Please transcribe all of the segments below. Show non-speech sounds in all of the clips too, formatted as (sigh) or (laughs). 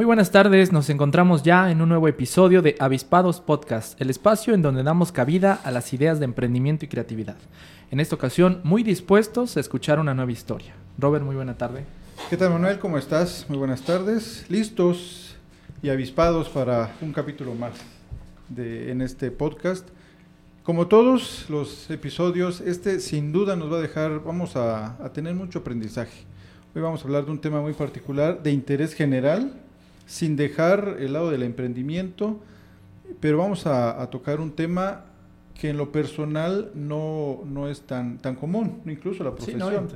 Muy buenas tardes, nos encontramos ya en un nuevo episodio de Avispados Podcast, el espacio en donde damos cabida a las ideas de emprendimiento y creatividad. En esta ocasión, muy dispuestos a escuchar una nueva historia. Robert, muy buena tarde. ¿Qué tal Manuel? ¿Cómo estás? Muy buenas tardes. ¿Listos y avispados para un capítulo más de, en este podcast? Como todos los episodios, este sin duda nos va a dejar, vamos a, a tener mucho aprendizaje. Hoy vamos a hablar de un tema muy particular de interés general sin dejar el lado del emprendimiento, pero vamos a, tocar un tema que en lo personal no, no es tan, tan común, incluso la profesión.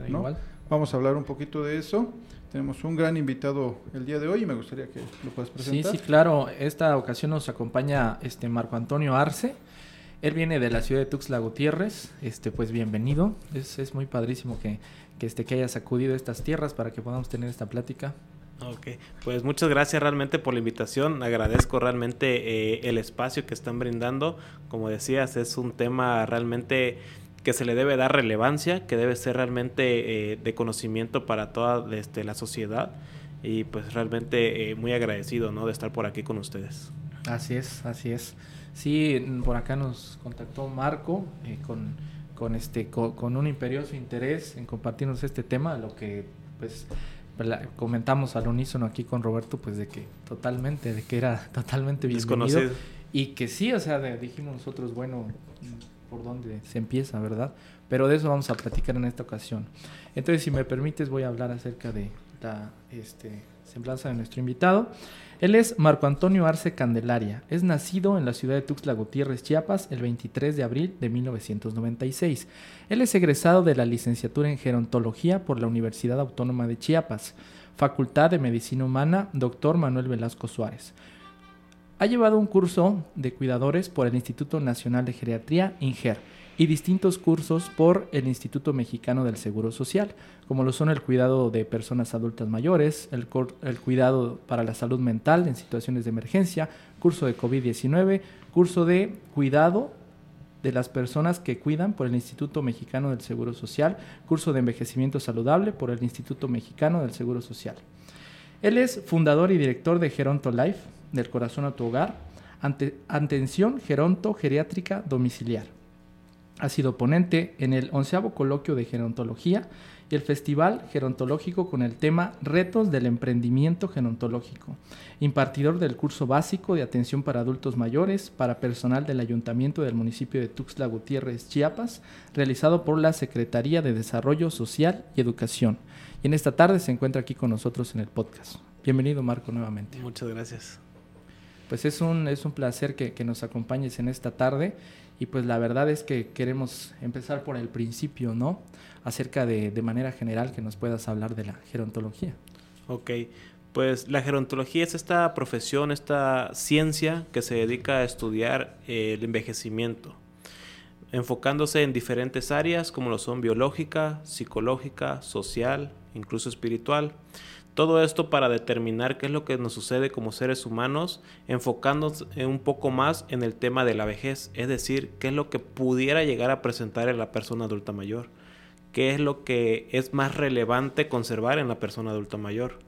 Vamos a hablar un poquito de eso. Tenemos un gran invitado el día de hoy y me gustaría que lo puedas presentar. Sí, sí, claro. Esta ocasión nos acompaña este Marco Antonio Arce. Él viene de la ciudad de Tuxtla Gutiérrez. Este, pues bienvenido. Es, es muy padrísimo que, que, este, que hayas acudido a estas tierras para que podamos tener esta plática. Ok, pues muchas gracias realmente por la invitación. Agradezco realmente eh, el espacio que están brindando. Como decías, es un tema realmente que se le debe dar relevancia, que debe ser realmente eh, de conocimiento para toda este, la sociedad. Y pues realmente eh, muy agradecido ¿no? de estar por aquí con ustedes. Así es, así es. Sí, por acá nos contactó Marco con, con, este, con, con un imperioso interés en compartirnos este tema, lo que pues comentamos al unísono aquí con Roberto, pues de que totalmente, de que era (laughs) totalmente bienvenido. Y que sí, o sea, dijimos nosotros, bueno, por dónde se empieza, ¿verdad? Pero de eso vamos a platicar en esta ocasión. Entonces, si me permites, voy a hablar acerca de la este, semblanza de nuestro invitado. Él es Marco Antonio Arce Candelaria. Es nacido en la ciudad de Tuxtla Gutiérrez, Chiapas, el 23 de abril de 1996. Él es egresado de la licenciatura en Gerontología por la Universidad Autónoma de Chiapas, Facultad de Medicina Humana, Dr. Manuel Velasco Suárez. Ha llevado un curso de cuidadores por el Instituto Nacional de Geriatría, INGER y distintos cursos por el Instituto Mexicano del Seguro Social, como lo son el cuidado de personas adultas mayores, el, cuidado para la salud mental en situaciones de emergencia, curso de COVID-19, curso de cuidado de las personas que cuidan por el Instituto Mexicano del Seguro Social, curso de envejecimiento saludable por el Instituto Mexicano del Seguro Social. Él es fundador y director de Geronto Life, del corazón a tu hogar, atención geronto geriátrica domiciliar ha sido ponente en el onceavo coloquio de gerontología y el Festival Gerontológico con el tema Retos del Emprendimiento Gerontológico, impartidor del curso básico de atención para adultos mayores para personal del Ayuntamiento del municipio de Tuxtla Gutiérrez, Chiapas, realizado por la Secretaría de Desarrollo Social y Educación. Y en esta tarde se encuentra aquí con nosotros en el podcast. Bienvenido Marco nuevamente. Muchas gracias. Pues es un, es un placer que, que nos acompañes en esta tarde y pues la verdad es que queremos empezar por el principio, ¿no? Acerca de, de manera general que nos puedas hablar de la gerontología. Ok, pues la gerontología es esta profesión, esta ciencia que se dedica a estudiar el envejecimiento, enfocándose en diferentes áreas como lo son biológica, psicológica, social, incluso espiritual. Todo esto para determinar qué es lo que nos sucede como seres humanos, enfocándonos un poco más en el tema de la vejez, es decir, qué es lo que pudiera llegar a presentar en la persona adulta mayor, qué es lo que es más relevante conservar en la persona adulta mayor.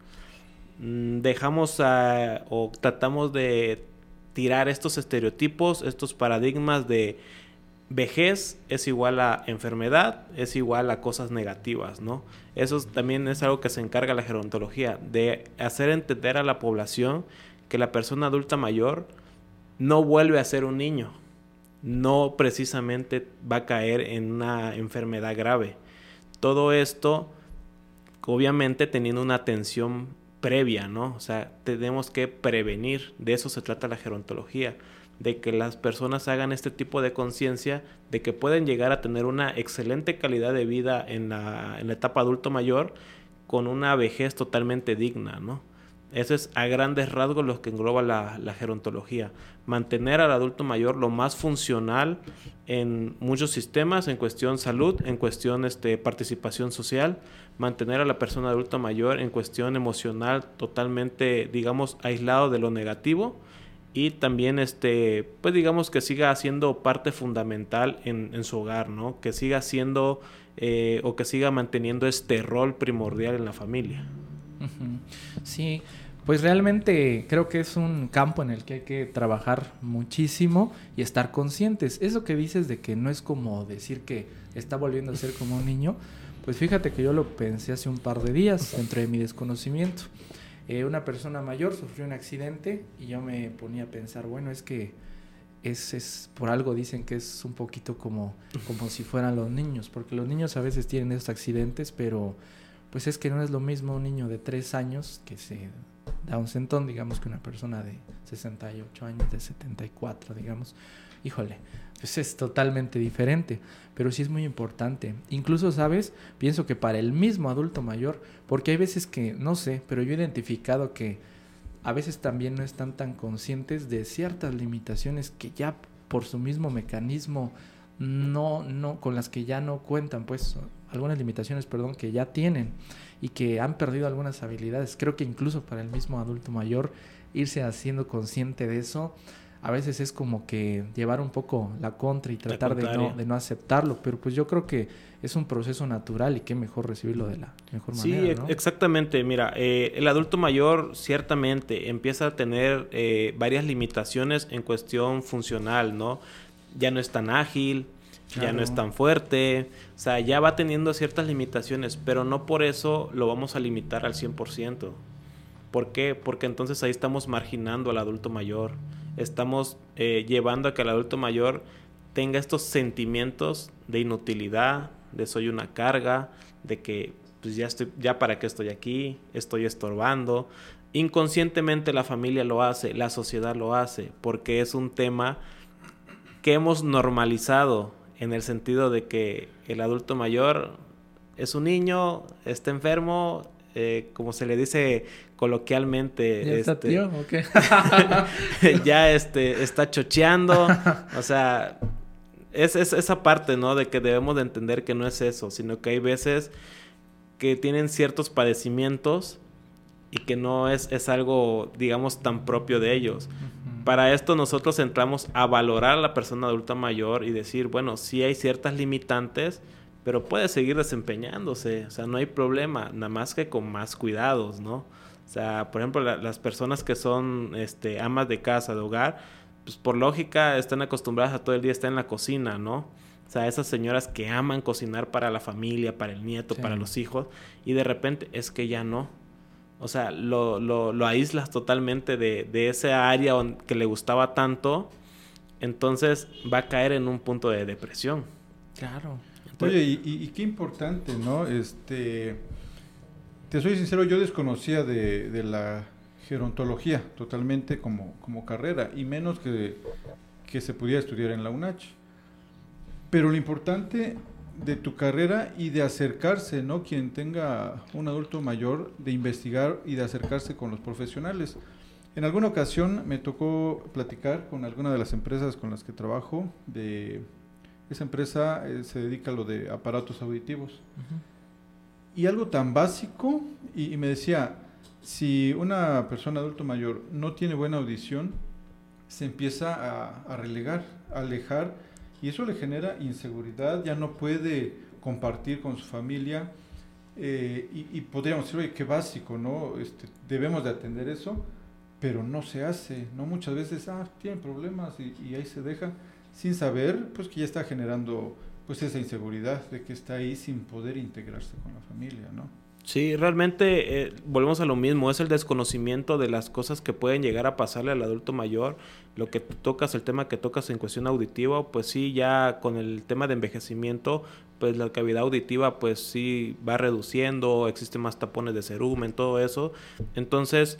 Mm, dejamos o tratamos de tirar estos estereotipos, estos paradigmas de vejez es igual a enfermedad, es igual a cosas negativas, ¿no? Eso también es algo que se encarga la gerontología, de hacer entender a la población que la persona adulta mayor no vuelve a ser un niño, no precisamente va a caer en una enfermedad grave. Todo esto, obviamente, teniendo una atención previa, ¿no? O sea, tenemos que prevenir, de eso se trata la gerontología de que las personas hagan este tipo de conciencia de que pueden llegar a tener una excelente calidad de vida en la, en la etapa adulto mayor con una vejez totalmente digna, ¿no? Eso es a grandes rasgos lo que engloba la, la, gerontología. Mantener al adulto mayor lo más funcional en muchos sistemas, en cuestión salud, en cuestión este, participación social, mantener a la persona adulta mayor en cuestión emocional totalmente, digamos, aislado de lo negativo y también, este, pues digamos que siga siendo parte fundamental en, su hogar, ¿no? Que siga siendo eh, o que siga manteniendo este rol primordial en la familia. Sí, pues realmente creo que es un campo en el que hay que trabajar muchísimo y estar conscientes. Eso que dices de que no es como decir que está volviendo a ser como un niño, pues fíjate que yo lo pensé hace un par de días dentro de mi desconocimiento. Eh, una persona mayor sufrió un accidente y yo me ponía a pensar, bueno, es que es, es, por algo dicen que es un poquito como, como si fueran los niños, porque los niños a veces tienen esos accidentes, pero pues es que no es lo mismo un niño de 3 años que se da un centón, digamos, que una persona de 68 años, de 74, digamos. Híjole, pues es totalmente diferente, pero sí es muy importante. Incluso, ¿sabes? Pienso que para el mismo adulto mayor, porque hay veces que, no sé, pero yo he identificado que a veces también no están tan conscientes de ciertas limitaciones que ya por su mismo mecanismo no, no, con las que ya no cuentan, pues algunas limitaciones, perdón, que ya tienen y que han perdido algunas habilidades. Creo que incluso para el mismo adulto mayor, irse haciendo consciente de eso, a veces es como que llevar un poco la contra y tratar de no, de no aceptarlo, pero pues yo creo que es un proceso natural y qué mejor recibirlo de la mejor manera. Sí, exactamente. Mira, eh, el adulto mayor ciertamente empieza a tener eh, varias limitaciones en cuestión funcional, ¿no? Ya no es tan ágil, ya no es tan fuerte, o sea, ya va teniendo ciertas limitaciones, pero no por eso lo vamos a limitar al 100%. ¿Por qué? Porque entonces ahí estamos marginando al adulto mayor, estamos eh, llevando a que el adulto mayor tenga estos sentimientos de inutilidad, de soy una carga, de que pues ya estoy, ya para qué estoy aquí, estoy estorbando. Inconscientemente la familia lo hace, la sociedad lo hace, porque es un tema que hemos normalizado en el sentido de que el adulto mayor es un niño, está enfermo, eh, como se le dice coloquialmente, ¿Ya está este, tío, (laughs) ya este, está chocheando, o sea, es, es, esa parte, ¿no? De que debemos de entender que no es eso, sino que hay veces que tienen ciertos padecimientos y que no es, es algo, digamos, tan propio de ellos. Para esto nosotros entramos a valorar a la persona adulta mayor y decir, bueno, sí hay ciertas limitantes, pero puede seguir desempeñándose, o sea, no hay problema, nada más que con más cuidados, ¿no? O sea, por ejemplo, las personas que son este, amas de casa, de hogar, pues por lógica están acostumbradas a todo el día estar en la cocina, ¿no? O sea, esas señoras que aman cocinar para la familia, para el nieto, para los hijos, y de repente es que ya no. O sea, lo, lo, lo aíslas totalmente de, de esa área que le gustaba tanto. Entonces va a caer en un punto de depresión. Claro. Oye, y, y, qué importante, ¿no? Este, te soy sincero, yo desconocía de, de la gerontología totalmente como, como carrera, y menos que, que se pudiera estudiar en la UNACH. Pero lo importante de tu carrera y de acercarse, ¿no? Quien tenga un adulto mayor, de investigar y de acercarse con los profesionales. En alguna ocasión me tocó platicar con alguna de las empresas con las que trabajo. De esa empresa eh, se dedica a lo de aparatos auditivos. Y algo tan básico, y, me decía, si una persona adulto mayor no tiene buena audición, se empieza a, a relegar, a alejar y eso le genera inseguridad, ya no puede compartir con su familia eh, y, podríamos decir, oye, qué básico, ¿no? Este, debemos de atender eso, pero no se hace, ¿no? Muchas veces, ah, tienen problemas y, ahí se deja sin saber, pues que ya está generando pues esa inseguridad de que está ahí sin poder integrarse con la familia, ¿no? Sí, realmente eh, volvemos a lo mismo, es el desconocimiento de las cosas que pueden llegar a pasarle al adulto mayor. Lo que tocas, el tema que tocas en cuestión auditiva, pues sí, ya con el tema de envejecimiento, pues la cavidad auditiva pues sí va reduciendo, existen más tapones de cerumen, todo eso. Entonces,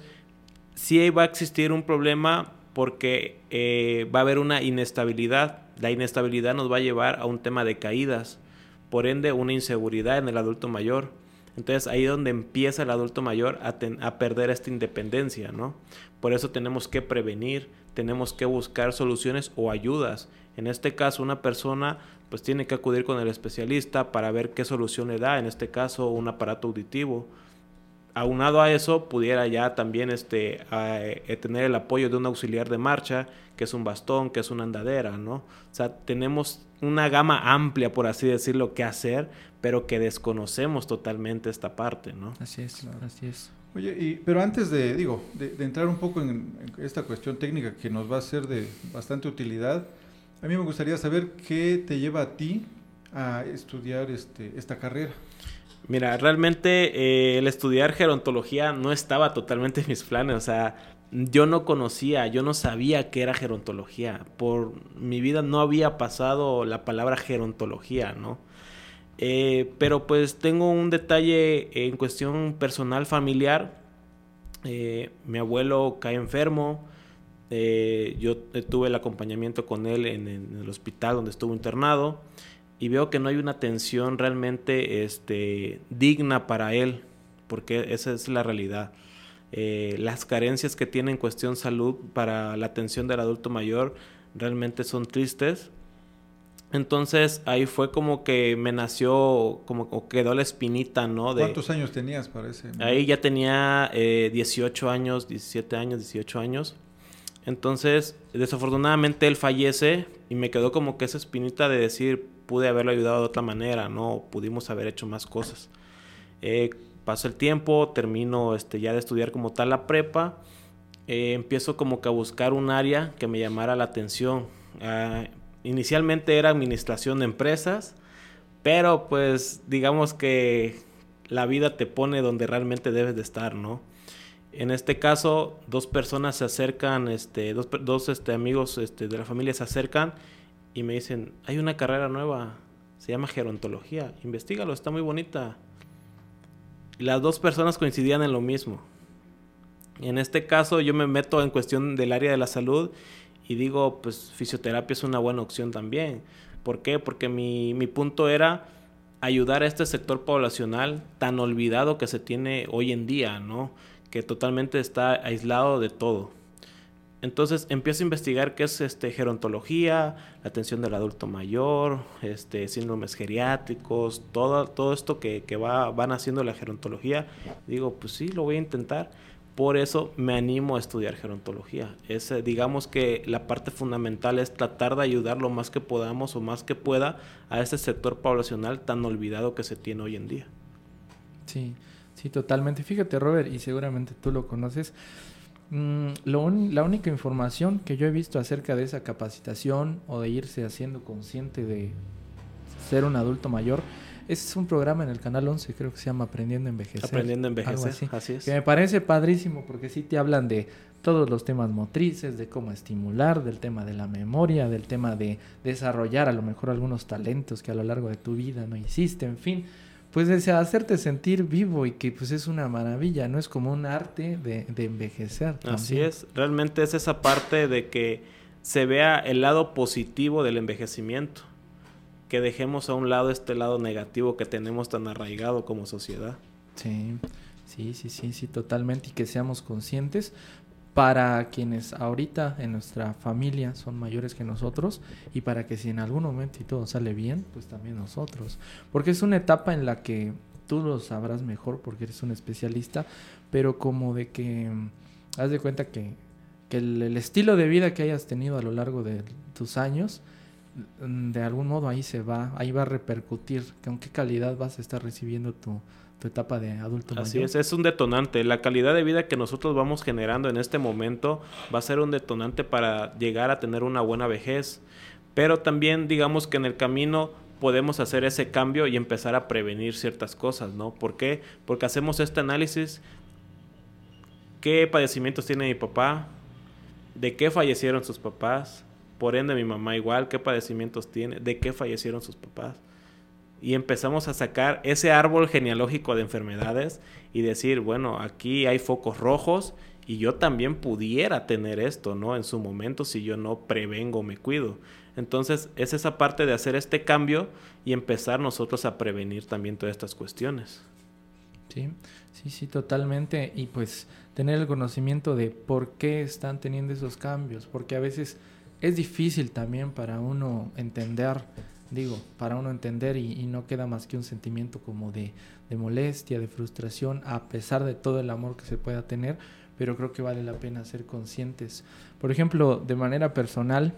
sí va a existir un problema porque eh, va a haber una inestabilidad. La inestabilidad nos va a llevar a un tema de caídas, por ende una inseguridad en el adulto mayor. Entonces ahí es donde empieza el adulto mayor a, a perder esta independencia, ¿no? Por eso tenemos que prevenir, tenemos que buscar soluciones o ayudas. En este caso, una persona pues tiene que acudir con el especialista para ver qué solución le da, en este caso un aparato auditivo. Aunado a eso, pudiera ya también este, eh, tener el apoyo de un auxiliar de marcha, que es un bastón, que es una andadera, ¿no? O sea, tenemos una gama amplia, por así decirlo, que hacer, pero que desconocemos totalmente esta parte, ¿no? Así es, así es. Oye, y, pero antes de, digo, de, entrar un poco en, esta cuestión técnica que nos va a ser de bastante utilidad, a mí me gustaría saber qué te lleva a ti a estudiar este, esta carrera. Mira, realmente eh, el estudiar gerontología no estaba totalmente en mis planes, o sea, yo no conocía, yo no sabía qué era gerontología. Por mi vida no había pasado la palabra gerontología, ¿no? Eh, pero pues tengo un detalle en cuestión personal familiar. Eh, mi abuelo cae enfermo. Yo tuve el acompañamiento con él en, el hospital donde estuvo internado. Y veo que no hay una atención realmente este, digna para él. Porque esa es la realidad. las carencias que tiene en cuestión salud para la atención del adulto mayor realmente son tristes entonces ahí fue como que me nació, como quedó la espinita, ¿no? De, ¿Cuántos años tenías para ese? Ahí ya tenía eh, 18 años, 17 años, 18 años. Entonces, desafortunadamente él fallece y me quedó como que esa espinita de decir, pude haberlo ayudado de otra manera, ¿no? Pudimos haber hecho más cosas. Eh, pasó el tiempo, termino este, ya de estudiar como tal la prepa. Eh, empiezo como que a buscar un área que me llamara la atención. Ah, Inicialmente era administración de empresas, pero pues digamos que la vida te pone donde realmente debes de estar, ¿no? En este caso, dos personas se acercan, este, dos, dos este, amigos este, de la familia se acercan y me dicen, hay una carrera nueva, se llama gerontología, investigalo, está muy bonita. Las dos personas coincidían en lo mismo. En este caso yo me meto en cuestión del área de la salud y digo, pues fisioterapia es una buena opción también. ¿Por qué? Porque mi, mi punto era ayudar a este sector poblacional tan olvidado que se tiene hoy en día, ¿no? Que totalmente está aislado de todo. Entonces empiezo a investigar qué es este gerontología, la atención del adulto mayor, este síndromes geriátricos, todo, todo esto que, que va, van haciendo la gerontología. Digo, pues sí, lo voy a intentar. Por eso me animo a estudiar gerontología. Es, digamos que la parte fundamental es tratar de ayudar lo más que podamos o más que pueda a ese sector poblacional tan olvidado que se tiene hoy en día. Sí, sí, totalmente. Fíjate, Robert, y seguramente tú lo conoces. Mm, la única información que yo he visto acerca de esa capacitación o de irse haciendo consciente de ser un adulto mayor es un programa en el canal 11, creo que se llama Aprendiendo a Envejecer. Aprendiendo a Envejecer, así, es. Que me parece padrísimo porque sí te hablan de todos los temas motrices, de cómo estimular, del tema de la memoria, del tema de desarrollar a lo mejor algunos talentos que a lo largo de tu vida no hiciste, en fin. Pues de hacerte sentir vivo y que pues es una maravilla, ¿no? Es como un arte de, envejecer. Así es, realmente es esa parte de que se vea el lado positivo del envejecimiento que dejemos a un lado este lado negativo que tenemos tan arraigado como sociedad. Sí, sí, sí, sí, sí, totalmente. Y que seamos conscientes para quienes ahorita en nuestra familia son mayores que nosotros y para que si en algún momento y todo sale bien, pues también nosotros. Porque es una etapa en la que tú lo sabrás mejor porque eres un especialista, pero como de que haz de cuenta que, que el estilo de vida que hayas tenido a lo largo de tus años, Mm, de algún modo ahí se va, ahí va a repercutir con qué calidad vas a estar recibiendo tu, etapa de adulto Así es, es un detonante. La calidad de vida que nosotros vamos generando en este momento va a ser un detonante para llegar a tener una buena vejez. Pero también digamos que en el camino podemos hacer ese cambio y empezar a prevenir ciertas cosas, ¿no? ¿Por qué? Porque hacemos este análisis. ¿Qué padecimientos tiene mi papá? ¿De qué fallecieron sus papás? Por ende, mi mamá igual, qué padecimientos tiene, de qué fallecieron sus papás. Y empezamos a sacar ese árbol genealógico de enfermedades y decir, bueno, aquí hay focos rojos y yo también pudiera tener esto, ¿no? En su momento si yo no prevengo, me cuido. Entonces es esa parte de hacer este cambio y empezar nosotros a prevenir también todas estas cuestiones. Sí, sí, sí, totalmente. Y pues tener el conocimiento de por qué están teniendo esos cambios, porque a veces es difícil también para uno entender, digo, para uno entender y, no queda más que un sentimiento como de, molestia, de frustración, a pesar de todo el amor que se pueda tener, pero creo que vale la pena ser conscientes. Por ejemplo, de manera personal,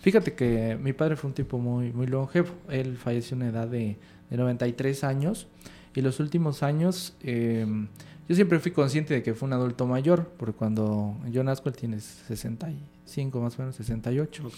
fíjate que mi padre fue un tipo muy, muy longevo, él falleció a una edad de, de 93 años y los últimos años... Eh, yo siempre fui consciente de que fue un adulto mayor, porque cuando yo nazco él tiene 65, más o menos 68.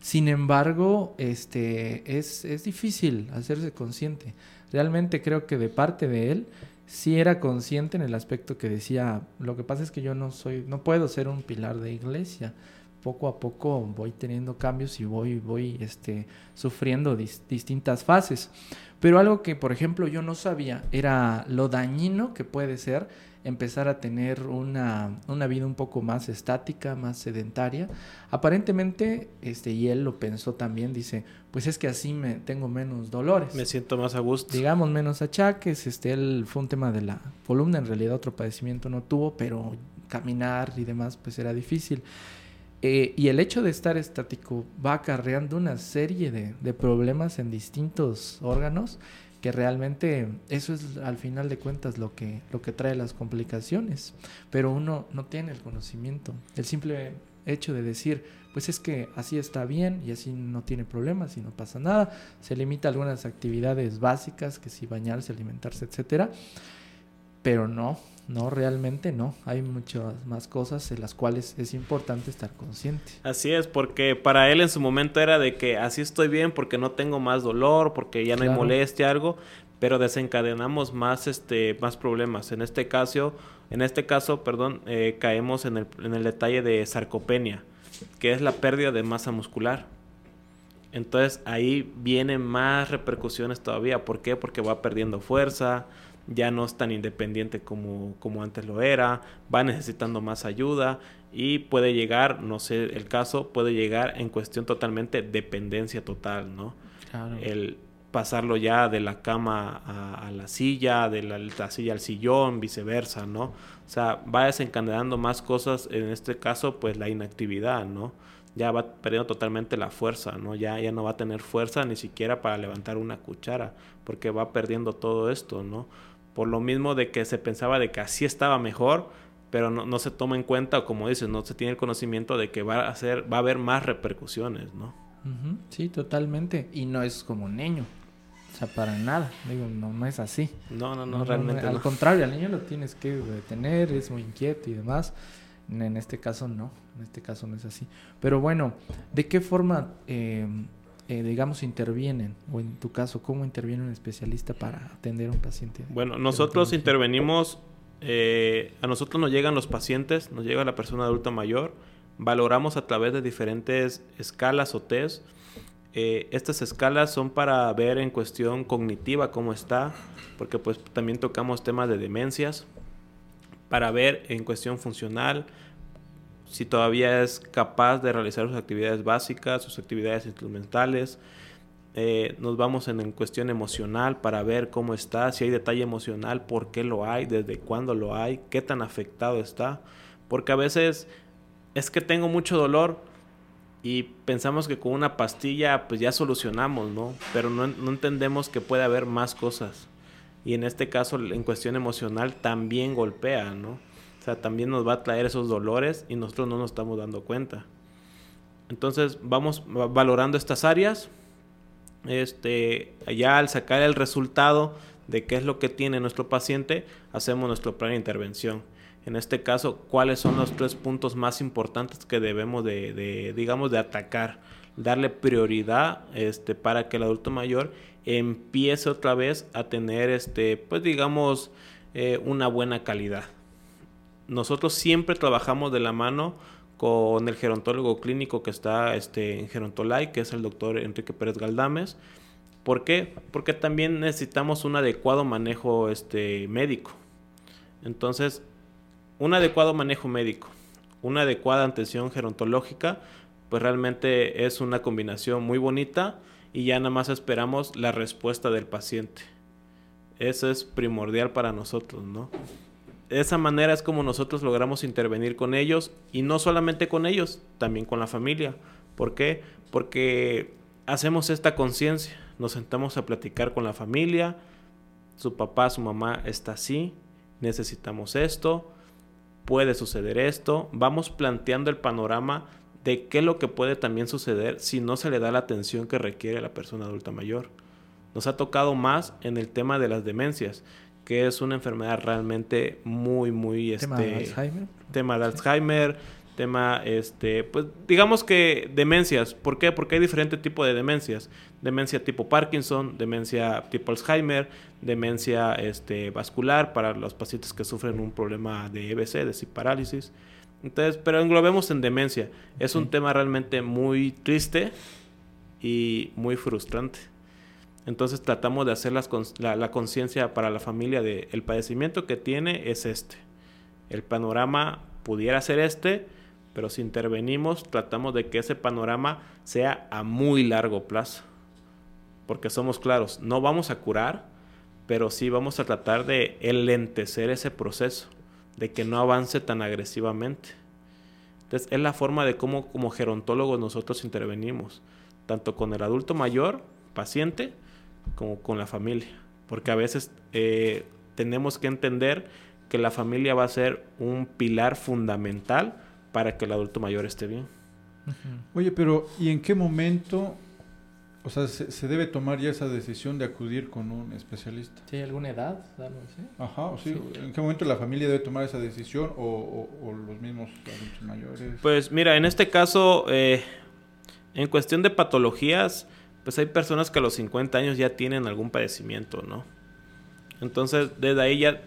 Sin embargo, este, es, es difícil hacerse consciente. Realmente creo que de parte de él sí era consciente en el aspecto que decía, lo que pasa es que yo no soy, no puedo ser un pilar de iglesia. Poco a poco voy teniendo cambios y voy, voy este, sufriendo distintas fases. Pero algo que, por ejemplo, yo no sabía era lo dañino que puede ser empezar a tener una, una, vida un poco más estática, más sedentaria. Aparentemente, este, y él lo pensó también, dice, pues es que así me tengo menos dolores. Me siento más a gusto. Digamos, menos achaques. Este, él fue un tema de la columna, en realidad otro padecimiento no tuvo, pero caminar y demás, pues era difícil. Eh, y el hecho de estar estático va acarreando una serie de, problemas en distintos órganos que realmente eso es al final de cuentas lo que, lo que trae las complicaciones. Pero uno no tiene el conocimiento. El simple hecho de decir, pues es que así está bien y así no tiene problemas y no pasa nada, se limita a algunas actividades básicas, que si bañarse, alimentarse, etcétera, pero no, no, realmente no. Hay muchas más cosas en las cuales es importante estar consciente. Así es, porque para él en su momento era de que así estoy bien porque no tengo más dolor, porque ya no hay molestia, algo, pero desencadenamos más, este, más problemas. En este caso, en este caso, perdón, eh, caemos en el, en el detalle de sarcopenia, que es la pérdida de masa muscular. Entonces ahí vienen más repercusiones todavía. ¿Por qué? Porque va perdiendo fuerza, ya no es tan independiente como, como antes lo era, va necesitando más ayuda y puede llegar, no sé el caso, puede llegar en cuestión totalmente dependencia total, ¿no? El pasarlo ya de la cama a, la silla, de la, silla al sillón, viceversa, ¿no? O sea, va desencadenando más cosas, en este caso, pues la inactividad, ¿no? Ya va perdiendo totalmente la fuerza, ¿no? Ya, ya no va a tener fuerza ni siquiera para levantar una cuchara, porque va perdiendo todo esto, ¿no? Por lo mismo de que se pensaba de que así estaba mejor, pero no, se toma en cuenta, como dices, no se tiene el conocimiento de que va a, hacer, va a haber más repercusiones, ¿no? Sí, totalmente. Y no es como un niño. O sea, para nada. Digo, no, no es así. No, no, no, realmente. al contrario, al niño lo tienes que detener, es muy inquieto y demás. En este caso no, en este caso no es así. Pero bueno, ¿de qué forma eh, eh, digamos, intervienen? O en tu caso, ¿cómo interviene un especialista para atender a un paciente? Bueno, nosotros intervenimos, eh, a nosotros nos llegan los pacientes, nos llega la persona adulta mayor, valoramos a través de diferentes escalas o test. Eh, estas escalas son para ver en cuestión cognitiva cómo está, porque pues también tocamos temas de demencias, para ver en cuestión funcional, si todavía es capaz de realizar sus actividades básicas, sus actividades instrumentales. Eh, nos vamos en, cuestión emocional para ver cómo está, si hay detalle emocional, por qué lo hay, desde cuándo lo hay, qué tan afectado está. Porque a veces es que tengo mucho dolor y pensamos que con una pastilla pues ya solucionamos, ¿no? Pero no, no entendemos que puede haber más cosas. Y en este caso, en cuestión emocional, también golpea, ¿no? También nos va a traer esos dolores y nosotros no nos estamos dando cuenta. Entonces, vamos valorando estas áreas. Este, ya al sacar el resultado de qué es lo que tiene nuestro paciente, hacemos nuestro plan de intervención. En este caso, cuáles son los tres puntos más importantes que debemos de, digamos, de atacar, darle prioridad, este, para que el adulto mayor empiece otra vez a tener, este, pues, digamos, eh, una buena calidad nosotros siempre trabajamos de la mano con el gerontólogo clínico que está este, en Gerontolay, que es el doctor Enrique Pérez Galdames. ¿Por qué? Porque también necesitamos un adecuado manejo este, médico. Entonces, un adecuado manejo médico, una adecuada atención gerontológica, pues realmente es una combinación muy bonita y ya nada más esperamos la respuesta del paciente. Eso es primordial para nosotros, ¿no? De esa manera es como nosotros logramos intervenir con ellos y no solamente con ellos, también con la familia. ¿Por qué? Porque hacemos esta conciencia, nos sentamos a platicar con la familia, su papá, su mamá está así, necesitamos esto, puede suceder esto, vamos planteando el panorama de qué es lo que puede también suceder si no se le da la atención que requiere la persona adulta mayor. Nos ha tocado más en el tema de las demencias, que es una enfermedad realmente muy, muy... ¿Tema de este, Alzheimer? Tema de Alzheimer, tema, este, pues digamos que demencias. ¿Por qué? Porque hay diferentes tipos de demencias. Demencia tipo Parkinson, demencia tipo Alzheimer, demencia este, vascular para los pacientes que sufren un problema de EBC, de parálisis. Entonces, pero englobemos en demencia. Es un tema realmente muy triste y muy frustrante. Entonces tratamos de hacer las la conciencia para la familia de el padecimiento que tiene es este. El panorama pudiera ser este, pero si intervenimos tratamos de que ese panorama sea a muy largo plazo. Porque somos claros, no vamos a curar, pero sí vamos a tratar de enlentecer ese proceso, de que no avance tan agresivamente. Entonces es la forma de cómo como gerontólogos nosotros intervenimos, tanto con el adulto mayor, paciente, como con la familia. Porque a veces eh, tenemos que entender que la familia va a ser un pilar fundamental para que el adulto mayor esté bien. Oye, pero ¿y en qué momento, o sea, se, se debe tomar ya esa decisión de acudir con un especialista? ¿Sí hay alguna edad? algo así? Ajá, o sí, Sí. ¿en qué momento la familia debe tomar esa decisión o, o- o los mismos adultos mayores? Pues mira, en este caso, eh, en cuestión de patologías, pues hay personas que a los 50 años ya tienen algún padecimiento, ¿no? Entonces, desde ahí ya...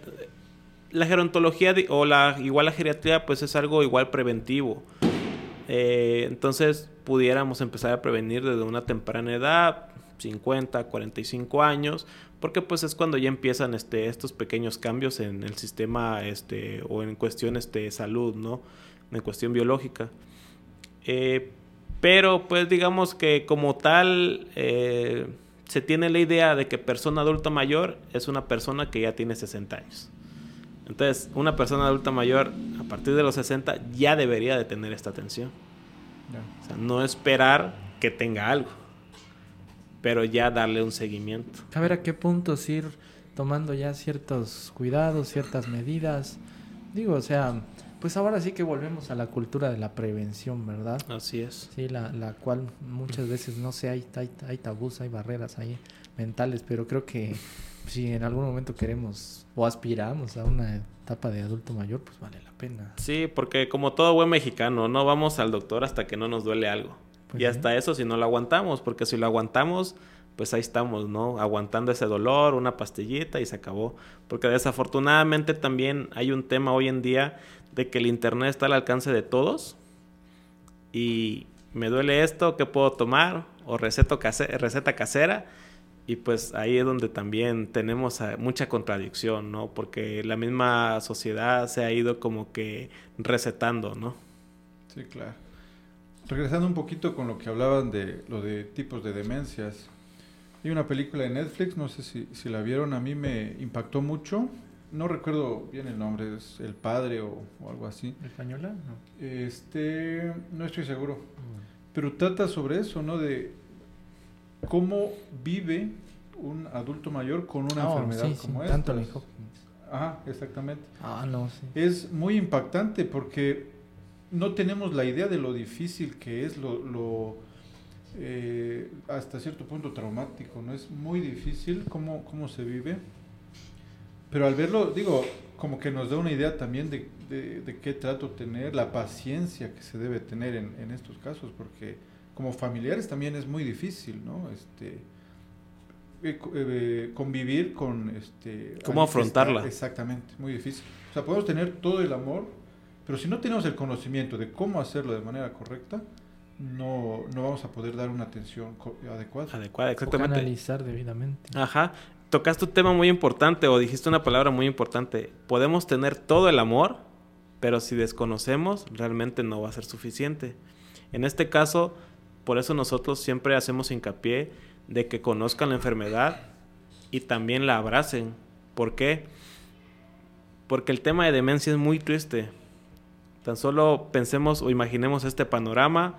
La gerontología o la igual la geriatría, pues es algo igual preventivo. Eh, entonces, pudiéramos empezar a prevenir desde una temprana edad, 50, 45 años, porque pues es cuando ya empiezan este, estos pequeños cambios en el sistema este, o en cuestión este, salud, ¿no? En cuestión biológica. Eh, pero pues digamos que como tal eh, se tiene la idea de que persona adulta mayor es una persona que ya tiene 60 años. Entonces, una persona adulta mayor a partir de los 60 ya debería de tener esta atención. O sea, no esperar que tenga algo, pero ya darle un seguimiento. A ver a qué puntos ir tomando ya ciertos cuidados, ciertas medidas. Digo, o sea, pues ahora sí que volvemos a la cultura de la prevención, ¿verdad? Así es. Sí, la, la cual muchas veces, no sé, hay, hay, hay tabús, hay barreras ahí mentales, pero creo que si en algún momento queremos o aspiramos a una etapa de adulto mayor, pues vale la pena. Sí, porque como todo buen mexicano, no vamos al doctor hasta que no nos duele algo. Pues y hasta eso si no lo aguantamos, porque si lo aguantamos, pues ahí estamos, ¿no? Aguantando ese dolor, una pastillita y se acabó. Porque desafortunadamente también hay un tema hoy en día de que el internet está al alcance de todos y me duele esto, ¿qué puedo tomar? O receta, case- receta casera. Y pues ahí es donde también tenemos eh, mucha contradicción, ¿no? Porque la misma sociedad se ha ido como que recetando, ¿no? Sí, claro. Regresando un poquito con lo que hablaban de lo de tipos de demencias. Hay una película de Netflix, no sé si, si la vieron, a mí me impactó mucho. No recuerdo bien el nombre, es El Padre o, o algo así. ¿Española? No. Este, no estoy seguro. Pero trata sobre eso, ¿no? De cómo vive un adulto mayor con una Oh, enfermedad sí, sí, como esta. Anthony Hopkins. Ajá, exactamente. Ah, no, sí. Es muy impactante porque no tenemos la idea de lo difícil que es, lo, lo, eh, hasta cierto punto traumático, ¿no? Es muy difícil cómo, cómo se vive. Pero al verlo, digo, como que nos da una idea también de, de- de qué trato tener, la paciencia que se debe tener en, en estos casos, porque como familiares también es muy difícil, ¿no? Este, eh, eh, convivir con este ¿Cómo afrontarla? exactamente muy difícil o sea podemos tener todo el amor pero si no tenemos el conocimiento de cómo hacerlo de manera correcta no no vamos a poder dar una atención adecuada Adecuada, O exactamente. canalizar debidamente. Ajá. Tocaste un tema muy importante o dijiste una palabra muy importante. Podemos tener todo el amor, pero si desconocemos, realmente no va a ser suficiente. En este caso, por eso nosotros siempre hacemos hincapié de que conozcan la enfermedad y también la abracen. ¿Por qué? Porque el tema de demencia es muy triste. Tan solo pensemos o imaginemos este panorama.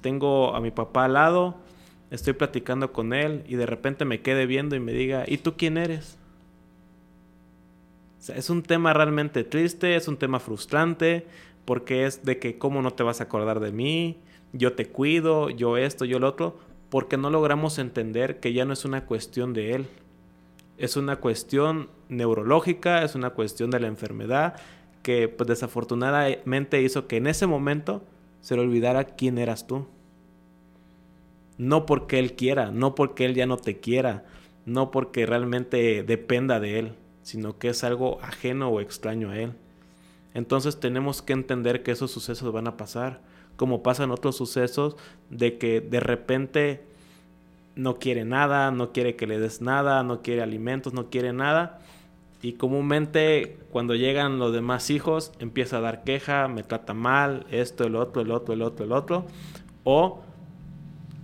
Tengo a mi papá al lado, estoy platicando con él y de repente me quede viendo y me diga, ¿y tú quién eres? es un tema realmente triste, es un tema frustrante, porque es de que cómo no te vas a acordar de mí, yo te cuido, yo esto, yo lo otro, porque no logramos entender que ya no es una cuestión de él, es una cuestión neurológica, es una cuestión de la enfermedad que pues desafortunadamente hizo que en ese momento se le olvidara quién eras tú. No porque él quiera, no porque él ya no te quiera, no porque realmente dependa de él, sino que es algo ajeno o extraño a él. Entonces tenemos que entender que esos sucesos van a pasar, como pasan otros sucesos de que de repente no quiere nada, no quiere que le des nada, no quiere alimentos, no quiere nada. Y comúnmente cuando llegan los demás hijos empieza a dar queja, me trata mal, esto, el otro, el otro, el otro, el otro. O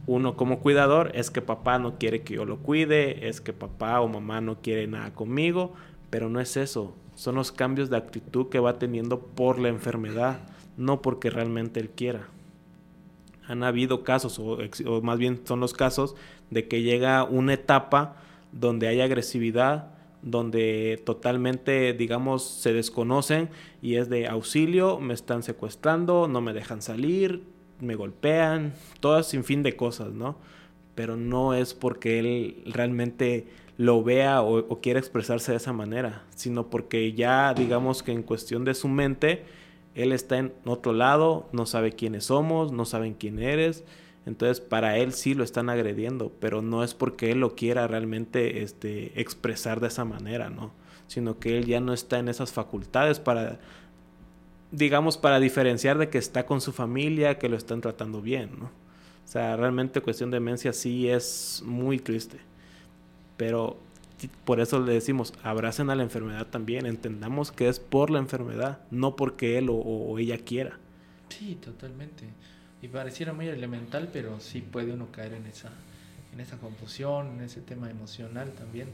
uno como cuidador es que papá no quiere que yo lo cuide, es que papá o mamá no quiere nada conmigo, pero no es eso, son los cambios de actitud que va teniendo por la enfermedad, no porque realmente él quiera han habido casos, o, más bien son los casos, de que llega una etapa donde hay agresividad, donde totalmente, digamos, se desconocen y es de auxilio, me están secuestrando, no me dejan salir, me golpean, todas sin fin de cosas, ¿no? Pero no es porque él realmente lo vea o, quiera expresarse de esa manera, sino porque ya, digamos que en cuestión de su mente, él está en otro lado, no sabe quiénes somos, no saben quién eres. Entonces, para él sí lo están agrediendo, pero no es porque él lo quiera realmente este, expresar de esa manera, ¿no? Sino que él ya no está en esas facultades para, digamos, para diferenciar de que está con su familia, que lo están tratando bien, ¿no? O sea, realmente cuestión de demencia sí es muy triste. Pero por eso le decimos, abracen a la enfermedad también, entendamos que es por la enfermedad, no porque él o, ella quiera. Sí, totalmente. Y pareciera muy elemental, pero sí puede uno caer en esa, en esa confusión, en ese tema emocional también.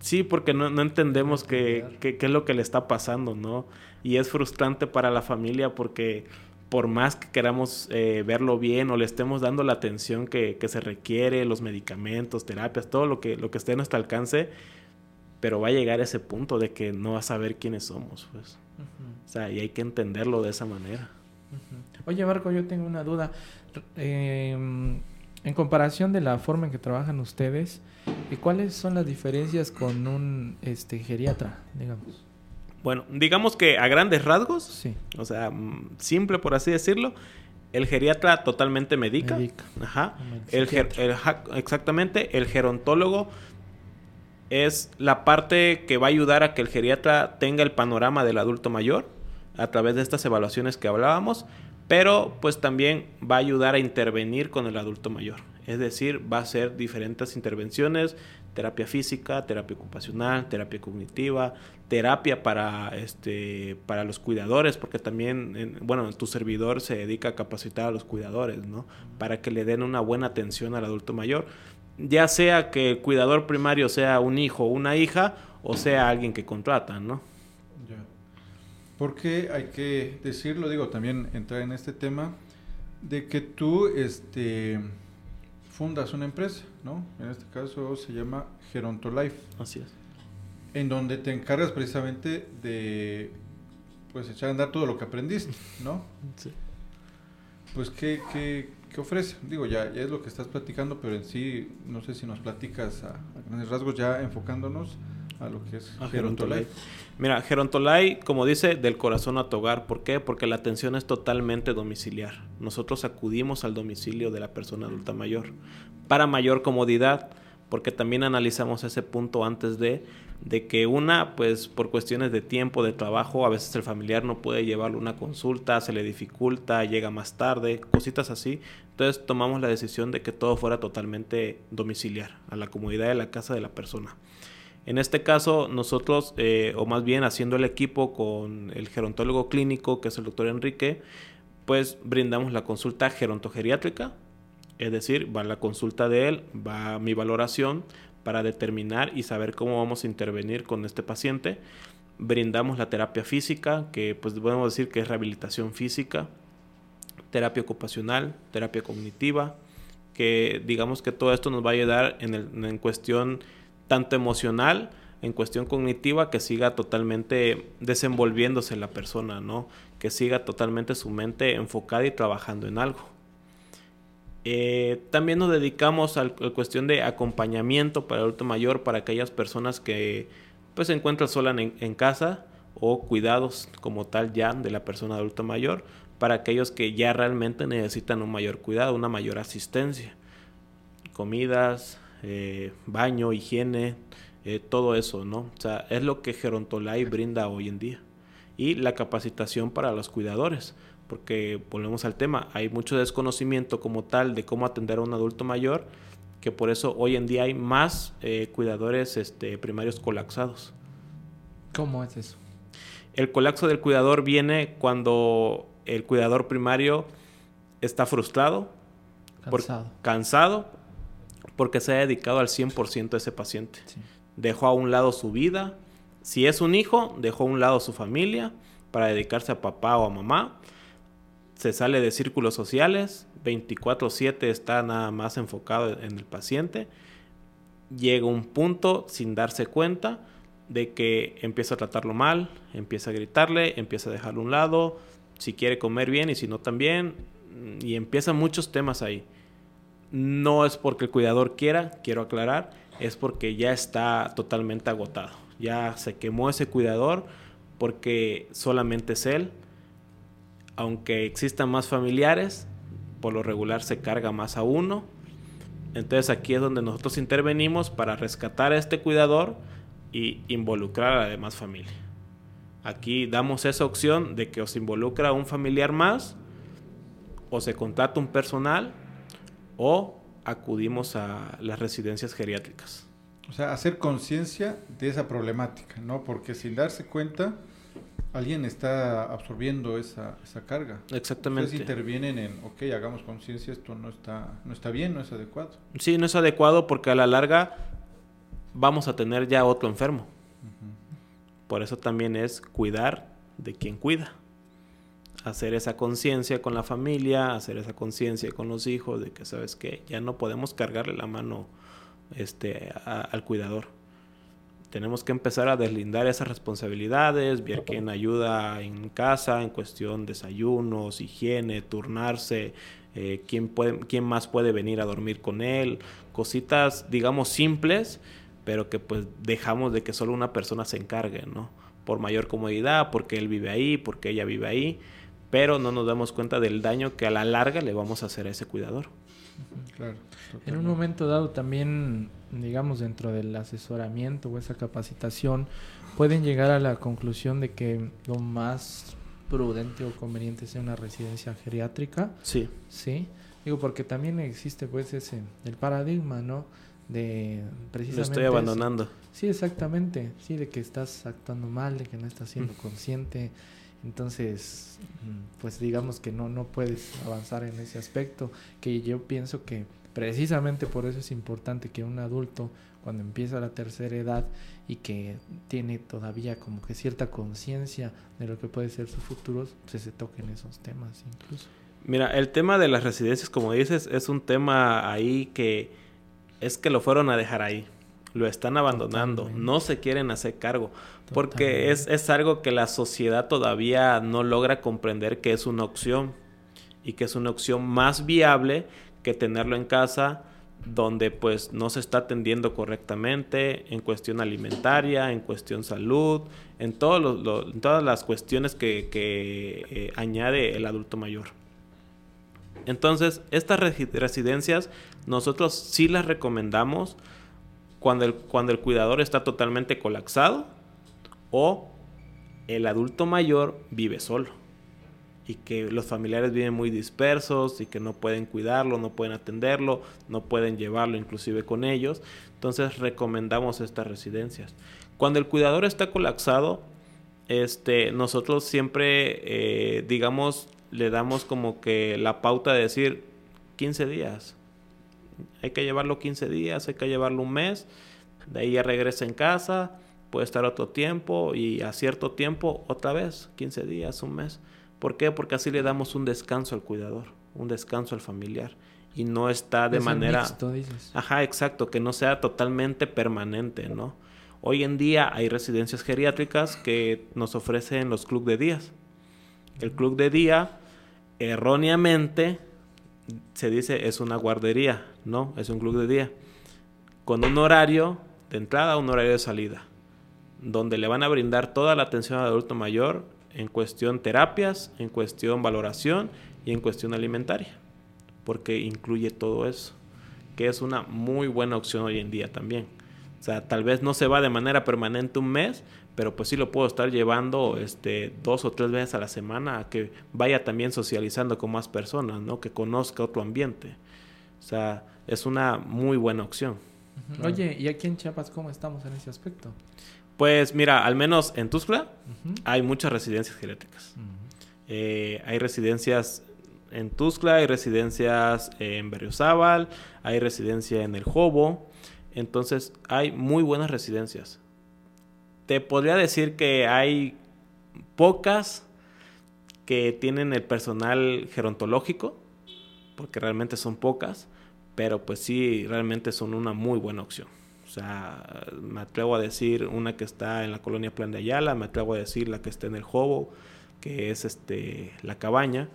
Sí, porque no, no entendemos qué, qué, es lo que le está pasando, ¿no? Y es frustrante para la familia porque por más que queramos eh, verlo bien o le estemos dando la atención que, se requiere, los medicamentos, terapias, todo lo que, lo que esté a nuestro alcance, pero va a llegar a ese punto de que no va a saber quiénes somos, pues. O sea, y hay que entenderlo de esa manera. Oye, Marco, yo tengo una duda. Em, en comparación de la forma en que trabajan ustedes, ¿cuáles son las diferencias con un este, geriatra, digamos? Bueno, digamos que a grandes rasgos, sí. o sea, mm, simple por así decirlo, el geriatra totalmente medica. medica. Ajá. El, exactamente, el gerontólogo es la parte que va a ayudar a que el geriatra tenga el panorama del adulto mayor a través de estas evaluaciones que hablábamos, pero pues también va a ayudar a intervenir con el adulto mayor. Es decir, va a hacer diferentes intervenciones, terapia física, terapia ocupacional, terapia cognitiva, terapia para, este, para los cuidadores, porque también, bueno, tu servidor se dedica a capacitar a los cuidadores, ¿no? Para que le den una buena atención al adulto mayor, ya sea que el cuidador primario sea un hijo o una hija, o sea alguien que contratan, ¿no? Porque hay que decirlo, digo, también entrar en este tema de que tú, este fundas una empresa, ¿no? En este caso se llama Gerontolife. Así es. En donde te encargas precisamente de pues echar a andar todo lo que aprendiste, ¿no? (laughs) Sí. Pues ¿qué, qué, qué ofrece? Digo, ya, ya es lo que estás platicando, pero en sí, no sé si nos platicas a, a grandes rasgos ya enfocándonos a lo que es Gerontolay. Mira, Gerontolay, como dice, del corazón a tu hogar. ¿Por qué? Porque la atención es totalmente domiciliar. Nosotros acudimos al domicilio de la persona adulta mayor para mayor comodidad, porque también analizamos ese punto antes de de que una, pues por cuestiones de tiempo, de trabajo, a veces el familiar no puede llevarle una consulta, se le dificulta, llega más tarde, cositas así. Entonces tomamos la decisión de que todo fuera totalmente domiciliar, a la comodidad de la casa de la persona. En este caso, nosotros, eh, o más bien haciendo el equipo con el gerontólogo clínico, que es el doctor Enrique, pues brindamos la consulta gerontogeriátrica, es decir, va la consulta de él, va mi valoración para determinar y saber cómo vamos a intervenir con este paciente. Brindamos la terapia física, que pues podemos decir que es rehabilitación física, terapia ocupacional, terapia cognitiva, que digamos que todo esto nos va a ayudar en, en cuestión tanto emocional, en cuestión cognitiva, que siga totalmente desenvolviéndose la persona, ¿no? Que siga totalmente su mente enfocada y trabajando en algo. Eh, también nos dedicamos a la cuestión de acompañamiento para el adulto mayor, para aquellas personas que pues se encuentran solas en, en, casa o cuidados como tal ya de la persona adulta mayor, para aquellos que ya realmente necesitan un mayor cuidado, una mayor asistencia. Comidas, eh, baño, higiene, eh, todo eso, ¿no? O sea, es lo que Gerontolai brinda hoy en día. Y la capacitación para los cuidadores, porque volvemos al tema, hay mucho desconocimiento como tal de cómo atender a un adulto mayor, que por eso hoy en día hay más eh, cuidadores este, primarios colapsados. ¿Cómo es eso? El colapso del cuidador viene cuando el cuidador primario está frustrado, cansado, por, cansado porque se ha dedicado al 100% a ese paciente. Sí. Dejó a un lado su vida. Si es un hijo, dejó a un lado su familia para dedicarse a papá o a mamá. Se sale de círculos sociales. 24/7 está nada más enfocado en el paciente. Llega un punto sin darse cuenta de que empieza a tratarlo mal, empieza a gritarle, empieza a dejarlo a un lado, si quiere comer bien y si no también, y empiezan muchos temas ahí. No es porque el cuidador quiera, quiero aclarar, es porque ya está totalmente agotado. Ya se quemó ese cuidador porque solamente es él. Aunque existan más familiares, por lo regular se carga más a uno. Entonces aquí es donde nosotros intervenimos para rescatar a este cuidador y involucrar a la demás familia. Aquí damos esa opción de que os involucra un familiar más o se contrata un personal o acudimos a las residencias geriátricas. O sea, hacer conciencia de esa problemática, ¿no? Porque sin darse cuenta, alguien está absorbiendo esa, esa carga. Exactamente. Entonces intervienen en, ok, hagamos conciencia, esto no está, no está bien, no es adecuado. Sí, no es adecuado porque a la larga vamos a tener ya otro enfermo. Uh -huh. Por eso también es cuidar de quien cuida hacer esa conciencia con la familia, hacer esa conciencia con los hijos de que, ¿sabes qué? Ya no podemos cargarle la mano este, al cuidador. Tenemos que empezar a deslindar esas responsabilidades, ver quién ayuda en casa en cuestión de desayunos, higiene, turnarse, eh, quién, puede, quién más puede venir a dormir con él, cositas, digamos, simples, pero que pues dejamos de que solo una persona se encargue, ¿no? Por mayor comodidad, porque él vive ahí, porque ella vive ahí pero no nos damos cuenta del daño que a la larga le vamos a hacer a ese cuidador. Claro, en un momento dado también, digamos, dentro del asesoramiento o esa capacitación, pueden llegar a la conclusión de que lo más prudente o conveniente sea una residencia geriátrica. Sí. Sí. Digo, porque también existe pues ese, el paradigma, ¿no? De precisamente... Lo estoy abandonando. Eso. Sí, exactamente. Sí, de que estás actuando mal, de que no estás siendo consciente. Entonces, pues digamos que no, no puedes avanzar en ese aspecto, que yo pienso que precisamente por eso es importante que un adulto, cuando empieza la tercera edad y que tiene todavía como que cierta conciencia de lo que puede ser su futuro, pues se toquen esos temas incluso. Mira, el tema de las residencias, como dices, es un tema ahí que es que lo fueron a dejar ahí lo están abandonando, Totalmente. no se quieren hacer cargo, porque es, es, algo que la sociedad todavía no logra comprender que es una opción y que es una opción más viable que tenerlo en casa donde pues no se está atendiendo correctamente en cuestión alimentaria, en cuestión salud, en, todos los, todas las cuestiones que, que eh, añade el adulto mayor. Entonces, estas residencias nosotros sí las recomendamos, cuando el, cuando el cuidador está totalmente colapsado o el adulto mayor vive solo y que los familiares viven muy dispersos y que no pueden cuidarlo, no pueden atenderlo, no pueden llevarlo inclusive con ellos. Entonces recomendamos estas residencias. Cuando el cuidador está colapsado, este, nosotros siempre, eh, digamos, le damos como que la pauta de decir 15 días, hay que llevarlo 15 días, hay que llevarlo un mes, De ahí ya regresa en casa, puede estar otro tiempo y a cierto tiempo otra vez, 15 días, un mes. ¿Por qué? Porque así le damos un descanso al cuidador, un descanso al familiar y no está de Es manera mixto, dices. Ajá, exacto, que no sea totalmente permanente, ¿no? Hoy en día hay residencias geriátricas que nos ofrecen los club de días. El club de día, erróneamente, se dice es una guardería, no, es un club de día. Con un horario de entrada, un horario de salida, donde le van a brindar toda la atención al adulto mayor en cuestión terapias, en cuestión valoración y en cuestión alimentaria, porque incluye todo eso, que es una muy buena opción hoy en día también. O sea, tal vez no se va de manera permanente un mes, pero pues sí lo puedo estar llevando este, dos o tres veces a la semana a que vaya también socializando con más personas, ¿no? Que conozca otro ambiente. O sea, es una muy buena opción. Oye, ¿y aquí en Chiapas cómo estamos en ese aspecto? Pues mira, al menos en Ujú. hay muchas residencias geriátricas. Eh, hay residencias en Tuxtla, hay residencias en Berriozábal, hay residencia en El Jobo. Entonces, hay muy buenas residencias. Te podría decir que hay pocas que tienen el personal gerontológico, porque realmente son pocas, pero pues sí, realmente son una muy buena opción. O sea, me atrevo a decir una que está en la colonia Plan de Ayala, me atrevo a decir la que está en el Jobo, que es este la cabaña,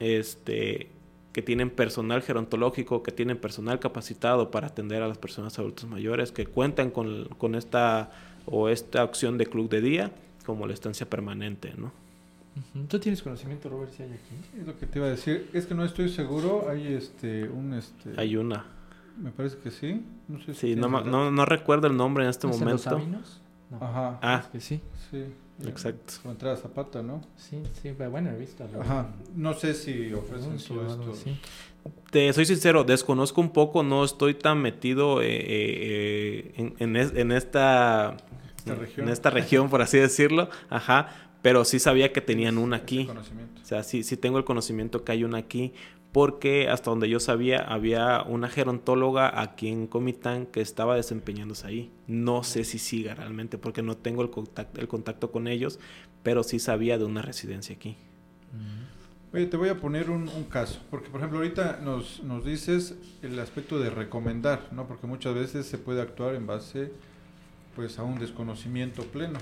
este que tienen personal gerontológico, que tienen personal capacitado para atender a las personas adultos mayores, que cuentan con, con esta o esta opción de club de día como la estancia permanente, ¿no? ¿Tú tienes conocimiento, Robert, si hay aquí? Es lo que te iba a decir. Es que no estoy seguro. Hay este un este. Hay una. Me parece que sí. No sé si Sí, no, no, no recuerdo el nombre en este ¿Es en Los momento. Sabinos? No. Ajá. Ah, Es que sí. Sí. exacto. Con entrada Zapata, ¿no? Sí, sí, pero bueno, he visto. algo. Ajá. No sé si ofrecen todo o esto. así. Te soy sincero, desconozco un poco, no estoy tan metido eh, eh, en, en es- en esta, Esta región. en esta región, por así decirlo, ajá, pero sí sabía que tenían una aquí. conocimiento. O sea, sí, sí tengo el conocimiento que hay una aquí, porque hasta donde yo sabía había una gerontóloga aquí en Comitán que estaba desempeñándose ahí. No sé si siga realmente, porque no tengo el contacto, el contacto con ellos, pero sí sabía de una residencia aquí. Oye, te voy a poner un, un caso, porque por ejemplo ahorita nos, nos dices el aspecto de recomendar, ¿no? Porque muchas veces se puede actuar en base pues a un desconocimiento pleno.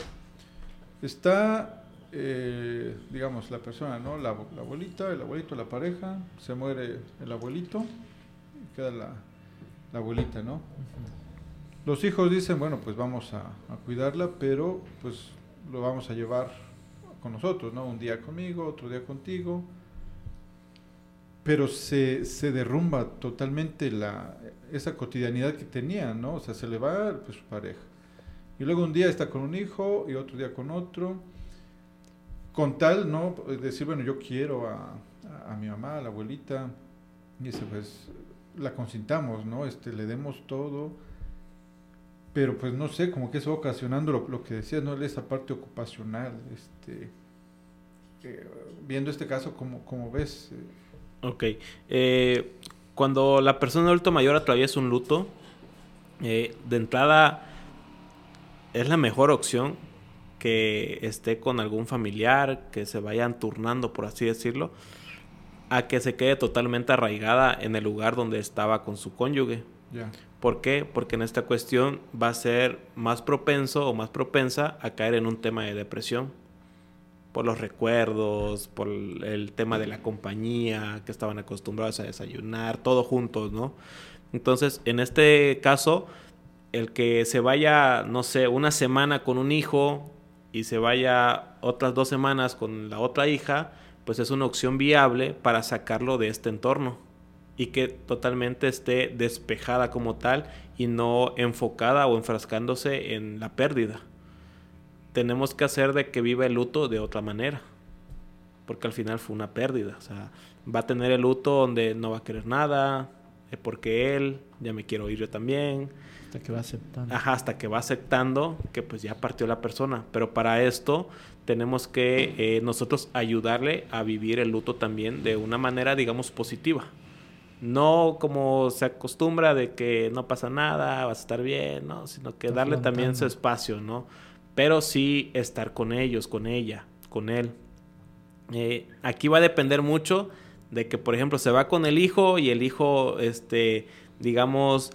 Está, eh, digamos, la persona, ¿no? La, la abuelita, el abuelito, la pareja, se muere el abuelito y queda la, la abuelita, ¿no? Los hijos dicen, bueno, pues vamos a, a cuidarla, pero pues lo vamos a llevar con nosotros, ¿no? Un día conmigo, otro día contigo. Pero se, se derrumba totalmente la, esa cotidianidad que tenían, ¿no? O sea, se le va pues, su pareja. Y luego un día está con un hijo y otro día con otro. Con tal, ¿no? Decir, bueno, yo quiero a, a, mi mamá, a la abuelita. Y dice, pues, la consintamos, ¿no? Este, le demos todo pero pues no sé, como que eso ocasionando lo, lo que decías, ¿no? Esa parte ocupacional, este, viendo este caso, ¿cómo, cómo ves? Ok. Eh, cuando la persona adulto mayor atraviesa un luto, eh, de entrada es la mejor opción que esté con algún familiar, que se vayan turnando, por así decirlo, a que se quede totalmente arraigada en el lugar donde estaba con su cónyuge. ¿Por qué? Porque en esta cuestión va a ser más propenso o más propensa a caer en un tema de depresión. Por los recuerdos, por el tema de la compañía, que estaban acostumbrados a desayunar, todo juntos, ¿no? Entonces, en este caso, el que se vaya, no sé, una semana con un hijo y se vaya otras dos semanas con la otra hija, pues es una opción viable para sacarlo de este entorno y que totalmente esté despejada como tal y no enfocada o enfrascándose en la pérdida. Tenemos que hacer de que viva el luto de otra manera, porque al final fue una pérdida. O sea, va a tener el luto donde no va a querer nada, eh, porque él, ya me quiero ir yo también, Hasta que va aceptando. Ajá, hasta que va aceptando que pues ya partió la persona. Pero para esto tenemos que eh, nosotros ayudarle a vivir el luto también de una manera, digamos, positiva. no como se acostumbra de que no pasa nada, vas a estar bien, ¿no? Sino que darle también su espacio, ¿no? Pero sí estar con ellos, con ella, con él. Eh, aquí va a depender mucho de que, por ejemplo, se va con el hijo y el hijo, este, digamos,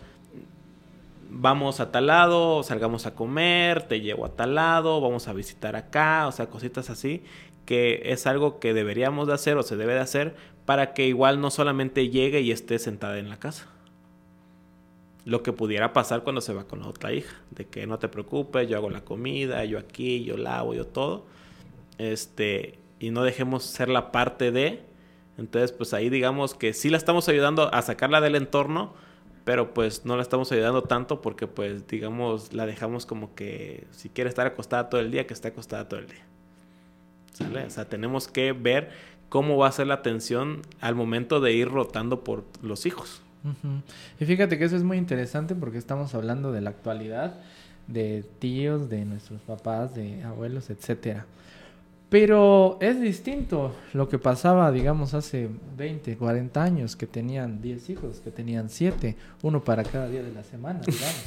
vamos a tal lado, salgamos a comer, te llevo a tal lado, vamos a visitar acá, o sea, cositas así, que es algo que deberíamos de hacer o se debe de hacer para que igual no solamente llegue y esté sentada en la casa. Lo que pudiera pasar cuando se va con la otra hija, de que no te preocupes, yo hago la comida, yo aquí, yo lavo, yo todo. Este, y no dejemos ser la parte de. Entonces, pues ahí digamos que sí la estamos ayudando a sacarla del entorno, pero pues no la estamos ayudando tanto porque pues digamos la dejamos como que si quiere estar acostada todo el día, que esté acostada todo el día. ¿Sale? O sea, tenemos que ver cómo va a ser la atención al momento de ir rotando por los hijos. Y fíjate que eso es muy interesante porque estamos hablando de la actualidad, de tíos, de nuestros papás, de abuelos, etcétera. Pero es distinto lo que pasaba, digamos, hace 20, 40 años, que tenían 10 hijos, que tenían 7, uno para cada día de la semana, (laughs) digamos.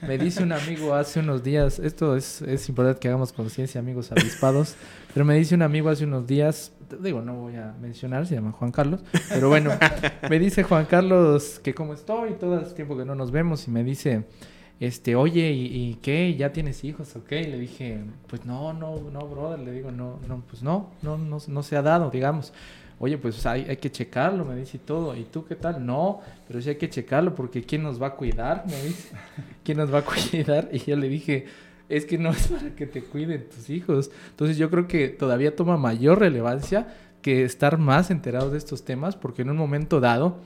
Me dice un amigo hace unos días, esto es, es importante que hagamos conciencia, amigos avispados, pero me dice un amigo hace unos días, digo, no voy a mencionar, se llama Juan Carlos, pero bueno, me dice Juan Carlos que cómo estoy, todo el tiempo que no nos vemos, y me dice, este, oye, ¿y, qué? ¿Ya tienes hijos? Ok, le dije, pues no, no, no, brother, le digo, no, no, pues no, no, no, no se ha dado, digamos oye, pues hay, que checarlo, me dice todo. ¿Y tú qué tal? No, pero sí hay que checarlo porque ¿quién nos va a cuidar? Me dice, (laughs) ¿quién nos va a cuidar? Y yo le dije, es que no es para que te cuiden tus hijos. Entonces yo creo que todavía toma mayor relevancia que estar más enterado de estos temas porque en un momento dado,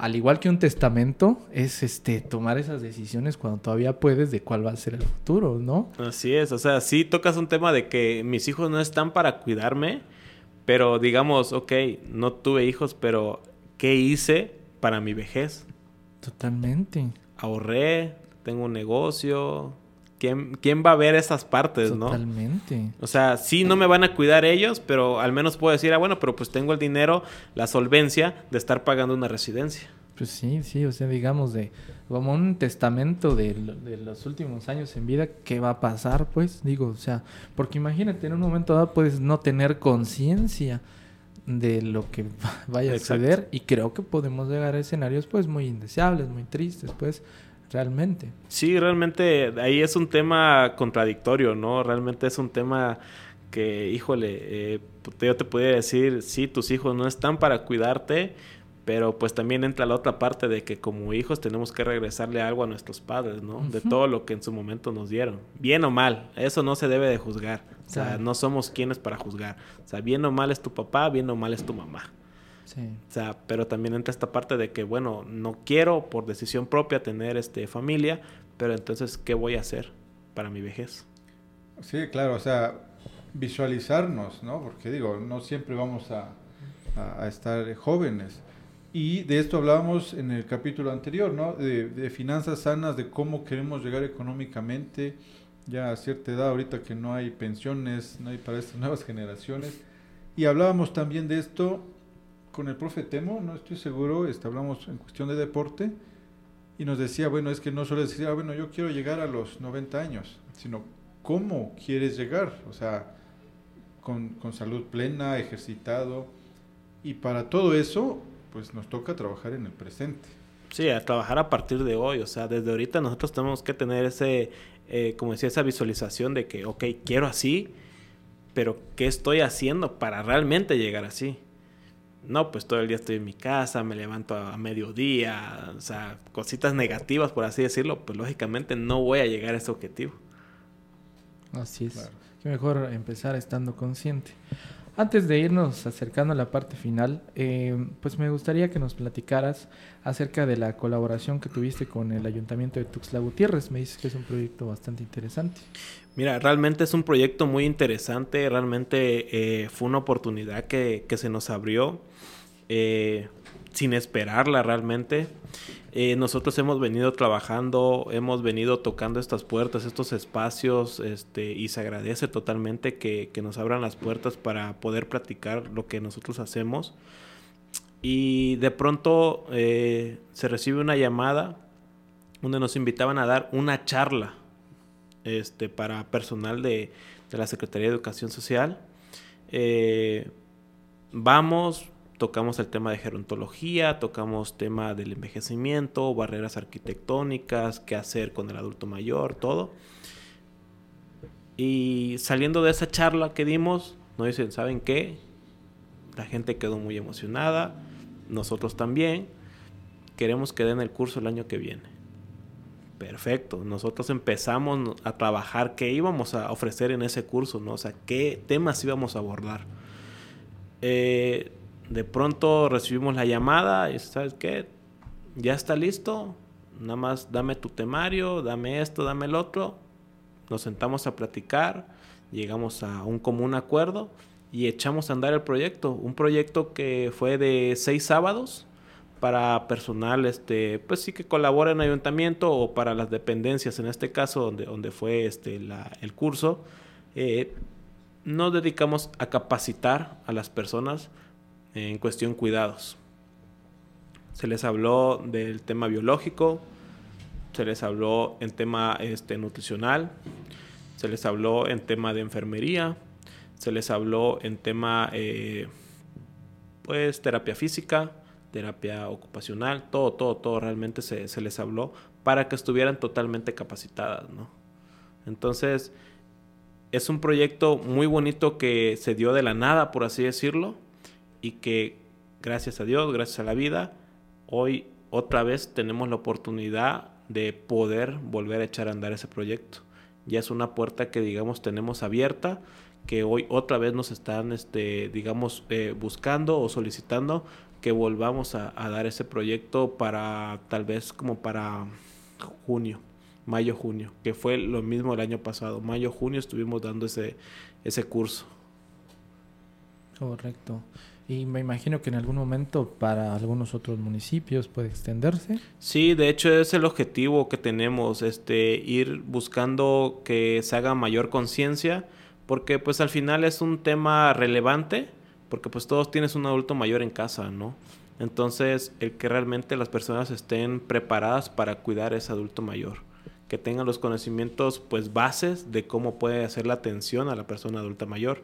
al igual que un testamento, es este tomar esas decisiones cuando todavía puedes de cuál va a ser el futuro, ¿no? Así es, o sea, sí tocas un tema de que mis hijos no están para cuidarme, pero digamos, ok, no tuve hijos, pero ¿qué hice para mi vejez? Totalmente. Ahorré, tengo un negocio. ¿Quién, quién va a ver esas partes, no? Totalmente. O sea, sí no me van a cuidar ellos, pero al menos puedo decir, ah, bueno, pero pues tengo el dinero, la solvencia de estar pagando una residencia. Pues sí, sí, o sea, digamos de como un testamento de, los últimos años en vida, ¿qué va a pasar? Pues digo, o sea, porque imagínate, en un momento dado puedes no tener conciencia de lo que (laughs) vaya a suceder y creo que podemos llegar a escenarios pues muy indeseables, muy tristes, pues realmente. Sí, realmente ahí es un tema contradictorio, ¿no? Realmente es un tema que, híjole, eh, yo te podría decir, sí, tus hijos no están para cuidarte, pero pues también entra la otra parte de que como hijos tenemos que regresarle algo a nuestros padres, ¿no? De todo lo que en su momento nos dieron. Bien o mal, eso no se debe de juzgar. O sea, no somos quienes para juzgar. O sea, bien o mal es tu papá, bien o mal es tu mamá. Sí. O sea, pero también entra esta parte de que, bueno, no quiero por decisión propia tener este familia, pero entonces, ¿qué voy a hacer para mi vejez? Sí, claro, o sea, visualizarnos, ¿no? Porque digo, no siempre vamos a, a estar jóvenes y de esto hablábamos en el capítulo anterior, ¿no? De, finanzas sanas, de cómo queremos llegar económicamente, ya a cierta edad, ahorita que no hay pensiones, no hay para estas nuevas generaciones. Y hablábamos también de esto con el profe Temo, no estoy seguro, este, hablamos en cuestión de deporte, y nos decía, bueno, es que no solo decir, ah, bueno, yo quiero llegar a los 90 años, sino cómo quieres llegar, o sea, con, con salud plena, ejercitado, y para todo eso pues nos toca trabajar en el presente. Sí, a trabajar a partir de hoy, o sea, desde ahorita nosotros tenemos que tener ese, eh, como decía, esa visualización de que, ok, quiero así, pero ¿qué estoy haciendo para realmente llegar así? No, pues todo el día estoy en mi casa, me levanto a mediodía, o sea, cositas negativas, por así decirlo, pues lógicamente no voy a llegar a ese objetivo. Así es. Que mejor empezar estando consciente. Antes de irnos acercando a la parte final, eh, pues me gustaría que nos platicaras acerca de la colaboración que tuviste con el Ayuntamiento de Tuxtla Gutiérrez. Me dices que es un proyecto bastante interesante. Mira, realmente es un proyecto muy interesante, realmente eh, fue una oportunidad que, que, se nos abrió eh, sin esperarla realmente. Eh, nosotros hemos venido trabajando, hemos venido tocando estas puertas, estos espacios, este, y se agradece totalmente que, nos abran las puertas para poder practicar lo que nosotros hacemos. Y de pronto eh, se recibe una llamada donde nos invitaban a dar una charla este, para personal de, la Secretaría de Educación Social. Eh, vamos, tocamos el tema de gerontología, tocamos tema del envejecimiento, barreras arquitectónicas, qué hacer con el adulto mayor, todo. Y saliendo de esa charla que dimos, nos dicen, ¿saben qué? La gente quedó muy emocionada, nosotros también. Queremos que den el curso el año que viene. Perfecto, nosotros empezamos a trabajar qué íbamos a ofrecer en ese curso, ¿no? O sea, qué temas íbamos a abordar. Eh, de pronto recibimos la llamada y ¿sabes qué? Ya está listo, nada más dame tu temario, dame esto, dame el otro. Nos sentamos a platicar, llegamos a un común acuerdo y echamos a andar el proyecto. Un proyecto que fue de seis sábados para personal, este, pues sí que colabora en ayuntamiento o para las dependencias, en este caso donde, donde fue este, la, el curso. Eh, nos dedicamos a capacitar a las personas en cuestión cuidados. Se les habló del tema biológico, se les habló en tema este, nutricional, se les habló en tema de enfermería, se les habló en tema eh, pues terapia física, terapia ocupacional, todo, todo, todo realmente se, se, les habló para que estuvieran totalmente capacitadas, ¿no? Entonces, es un proyecto muy bonito que se dio de la nada, por así decirlo, y que gracias a Dios, gracias a la vida, hoy otra vez tenemos la oportunidad de poder volver a echar a andar ese proyecto. Ya es una puerta que digamos tenemos abierta, que hoy otra vez nos están, este, digamos, eh, buscando o solicitando que volvamos a, dar ese proyecto para tal vez como para junio, mayo, junio, que fue lo mismo el año pasado. Mayo, junio estuvimos dando ese, ese curso. Correcto. Y me imagino que en algún momento para algunos otros municipios puede extenderse. Sí, de hecho es el objetivo que tenemos, este, ir buscando que se haga mayor conciencia, porque pues al final es un tema relevante, porque pues todos tienes un adulto mayor en casa, ¿no? Entonces, el que realmente las personas estén preparadas para cuidar a ese adulto mayor, que tengan los conocimientos pues bases de cómo puede hacer la atención a la persona adulta mayor.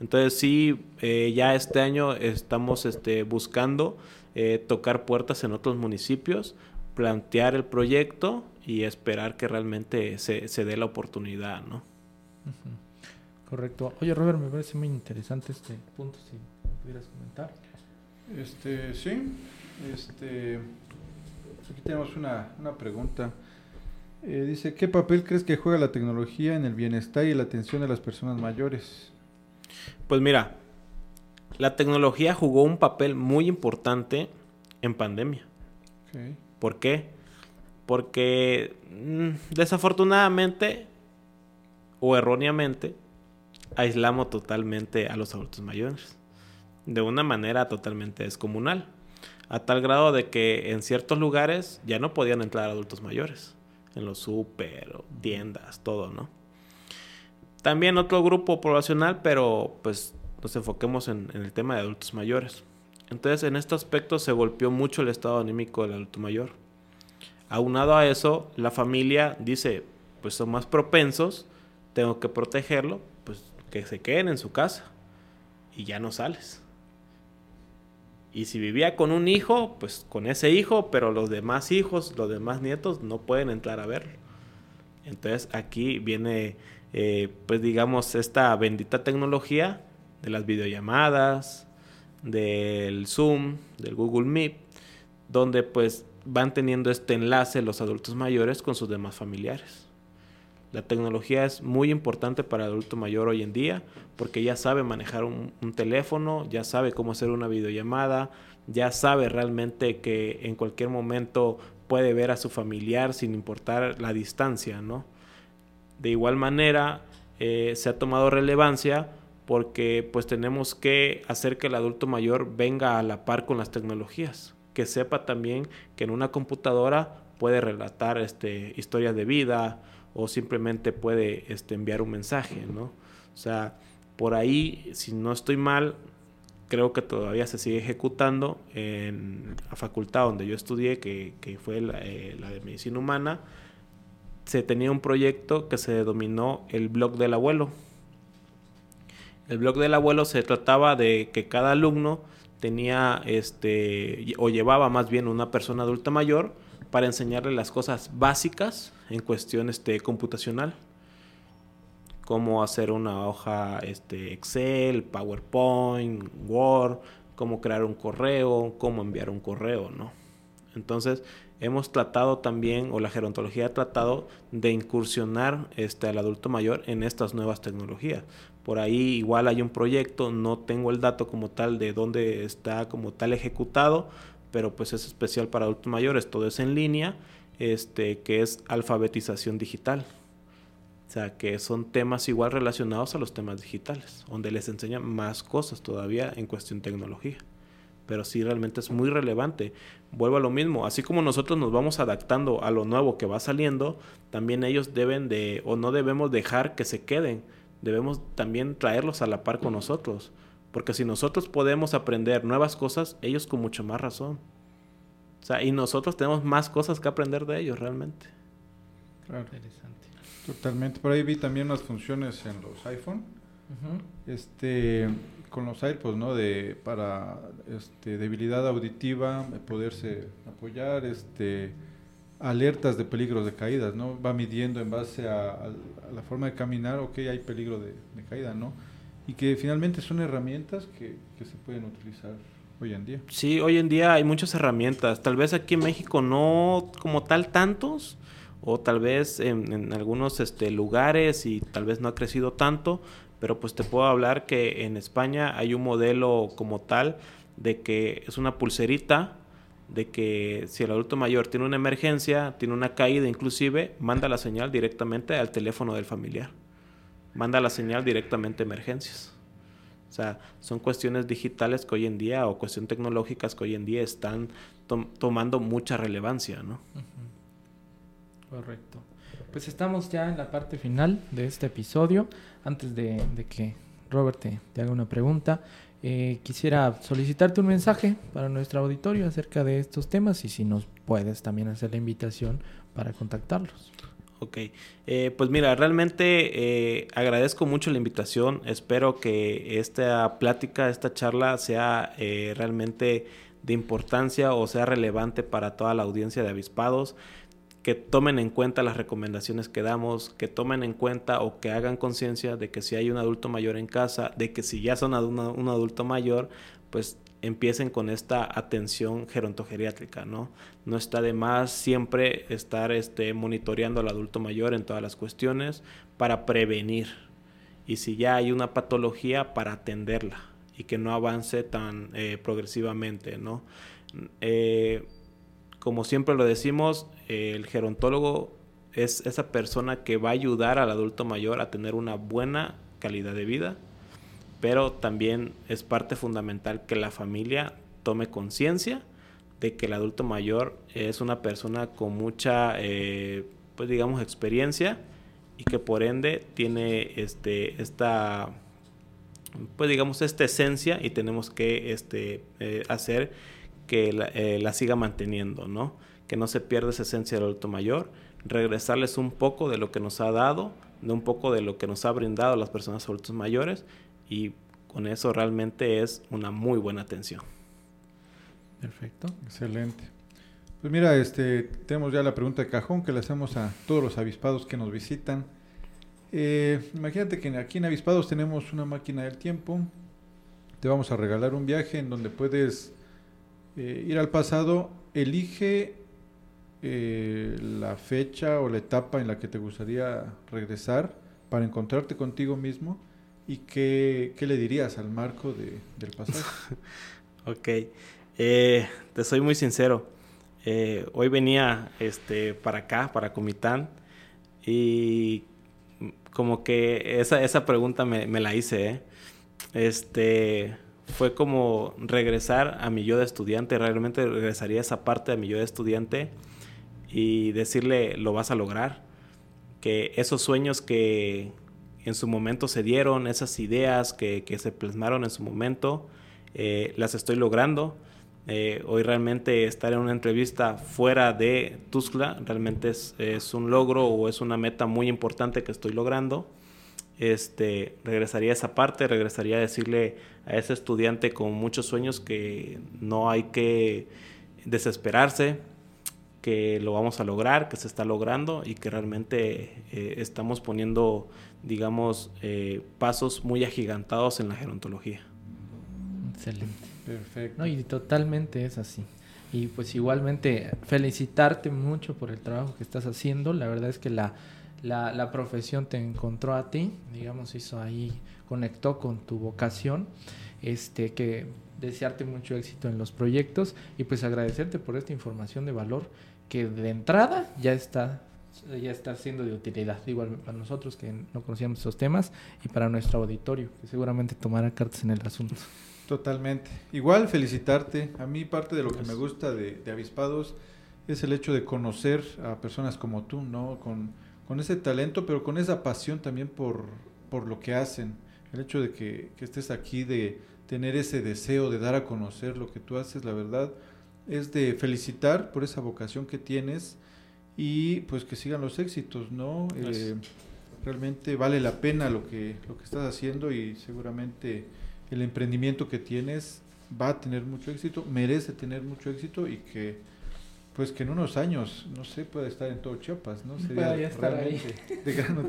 Entonces sí, eh, ya este año estamos este, buscando eh, tocar puertas en otros municipios, plantear el proyecto y esperar que realmente se, se dé la oportunidad, ¿no? Correcto. Oye, Robert, me parece muy interesante este punto, si pudieras comentar. Este, sí, este, aquí tenemos una, una pregunta. Eh, dice, ¿qué papel crees que juega la tecnología en el bienestar y la atención de las personas mayores? Pues mira, la tecnología jugó un papel muy importante en pandemia. ¿Por qué? Porque mm, desafortunadamente o erróneamente aislamos totalmente a los adultos mayores de una manera totalmente descomunal, a tal grado de que en ciertos lugares ya no podían entrar adultos mayores, en los súper, tiendas, todo, ¿no? También otro grupo poblacional, pero pues nos enfoquemos en, el tema de adultos mayores. Entonces, en este aspecto se golpeó mucho el estado anímico del adulto mayor. Aunado a eso, la familia dice, pues son más propensos, tengo que protegerlo, pues que se queden en su casa y ya no sales. Y si vivía con un hijo, pues con ese hijo, pero los demás hijos, los demás nietos no pueden entrar a verlo. Entonces aquí viene eh, pues digamos, esta bendita tecnología de las videollamadas, del Zoom, del Google Meet, donde pues van teniendo este enlace los adultos mayores con sus demás familiares. La tecnología es muy importante para el adulto mayor hoy en día porque ya sabe manejar un, un, teléfono, ya sabe cómo hacer una videollamada, ya sabe realmente que en cualquier momento puede ver a su familiar sin importar la distancia, ¿no? De igual manera, eh, se ha tomado relevancia porque pues tenemos que hacer que el adulto mayor venga a la par con las tecnologías, que sepa también que en una computadora puede relatar este, historias de vida o simplemente puede este, enviar un mensaje, ¿no? O sea, por ahí, si no estoy mal, creo que todavía se sigue ejecutando en la facultad donde yo estudié, que, fue la, eh, la, de medicina humana, se tenía un proyecto que se denominó el blog del abuelo. El blog del abuelo se trataba de que cada alumno tenía este o llevaba más bien una persona adulta mayor para enseñarle las cosas básicas en cuestión este, computacional cómo hacer una hoja este, Excel, PowerPoint, Word, cómo crear un correo, cómo enviar un correo, ¿no? Entonces, hemos tratado también, o la gerontología ha tratado de incursionar este, al adulto mayor en estas nuevas tecnologías. Por ahí igual hay un proyecto, no tengo el dato como tal de dónde está como tal ejecutado, pero pues es especial para adultos mayores, todo es en línea, este, que es alfabetización digital. O sea, que son temas igual relacionados a los temas digitales, donde les enseñan más cosas todavía en cuestión tecnología. Pero sí realmente es muy relevante. Vuelvo a lo mismo, así como nosotros nos vamos adaptando a lo nuevo que va saliendo, también ellos deben de, o no debemos dejar que se queden, debemos también traerlos a la par con nosotros. Porque si nosotros podemos aprender nuevas cosas, ellos con mucho más razón. O sea, y nosotros tenemos más cosas que aprender de ellos realmente. Claro. Totalmente. Por ahí vi también unas funciones en los iPhone. Este con los AirPods, ¿no? De para este debilidad auditiva, poderse apoyar, este alertas de peligros de caídas, ¿no? Va midiendo en base a, la forma de caminar, ok, hay peligro de, caída, ¿no? Y que finalmente son herramientas que, que se pueden utilizar hoy en día. Sí, hoy en día hay muchas herramientas. Tal vez aquí en México no como tal tantos, o tal vez en, algunos este, lugares y tal vez no ha crecido tanto, pero pues te puedo hablar que en España hay un modelo como tal de que es una pulserita de que si el adulto mayor tiene una emergencia, tiene una caída inclusive, manda la señal directamente al teléfono del familiar. Manda la señal directamente a emergencias. O sea, son cuestiones digitales que hoy en día o cuestiones tecnológicas que hoy en día están tomando mucha relevancia, ¿no? Correcto. Pues estamos ya en la parte final de este episodio. Antes de, que Robert te, haga una pregunta, eh, quisiera solicitarte un mensaje para nuestro auditorio acerca de estos temas y si nos puedes también hacer la invitación para contactarlos. Ok, eh, pues mira, realmente eh, agradezco mucho la invitación. Espero que esta plática, esta charla sea realmente de importancia o sea relevante para toda la audiencia de avispados que tomen en cuenta las recomendaciones que damos, que tomen en cuenta o que hagan conciencia de que si hay un adulto mayor en casa, de que si ya son un adulto mayor, pues empiecen con esta atención gerontogeriátrica, ¿no? No está de más siempre estar este, monitoreando al adulto mayor en todas las cuestiones para prevenir. Y si ya hay una patología, para atenderla y que no avance tan eh, progresivamente, ¿no? Eh, como siempre lo decimos, el gerontólogo es esa persona que va a ayudar al adulto mayor a tener una buena calidad de vida, pero también es parte fundamental que la familia tome conciencia de que el adulto mayor es una persona con mucha, eh, pues digamos, experiencia y que por ende tiene este, esta, pues digamos, esta esencia y tenemos que este, eh, hacer que eh, la, siga manteniendo, ¿no? Que no se pierda esa esencia del adulto mayor, regresarles un poco de lo que nos ha dado, de un poco de lo que nos ha brindado las personas adultos mayores y con eso realmente es una muy buena atención. Perfecto. Excelente. Pues mira, este, tenemos ya la pregunta de cajón que le hacemos a todos los avispados que nos visitan. Eh, imagínate que aquí en Avispados tenemos una máquina del tiempo. Te vamos a regalar un viaje en donde puedes eh, ir al pasado, elige eh, la fecha o la etapa en la que te gustaría regresar para encontrarte contigo mismo y qué, le dirías al marco del pasado. (laughs) ok, eh, te soy muy sincero. hoy venía este, para acá, para Comitán, y como que esa, esa pregunta me, me la hice. Este fue como regresar a mi yo de estudiante, realmente regresaría esa parte de mi yo de estudiante y decirle lo vas a lograr, que esos sueños que en su momento se dieron, esas ideas que, se plasmaron en su momento, eh, las estoy logrando. Eh, hoy realmente estar en una entrevista fuera de Tuxtla realmente es, es, un logro o es una meta muy importante que estoy logrando. Este, regresaría a esa parte, regresaría a decirle a ese estudiante con muchos sueños que no hay que desesperarse, que lo vamos a lograr, que se está logrando y que realmente eh, estamos poniendo, digamos, eh, pasos muy agigantados en la gerontología. Excelente. Perfecto. No, y totalmente es así. Y pues igualmente felicitarte mucho por el trabajo que estás haciendo. La verdad es que la, la, la profesión te encontró a ti, digamos, hizo ahí, conectó con tu vocación. Este, que desearte mucho éxito en los proyectos y pues agradecerte por esta información de valor que de entrada ya está ya está siendo de utilidad, igual para nosotros que no conocíamos esos temas y para nuestro auditorio, que seguramente tomará cartas en el asunto. Totalmente. Igual felicitarte. A mí parte de lo que me gusta de, de Avispados es el hecho de conocer a personas como tú, ¿no? Con, con ese talento, pero con esa pasión también por, por lo que hacen. El hecho de que, que estés aquí, de tener ese deseo de dar a conocer lo que tú haces, la verdad, es de felicitar por esa vocación que tienes y pues que sigan los éxitos, ¿no? Eh, realmente vale la pena lo que, lo que estás haciendo y seguramente el emprendimiento que tienes va a tener mucho éxito, merece tener mucho éxito y que pues que en unos años, no sé, puede estar en todo Chiapas, ¿no? Sería ya estar ahí. de gran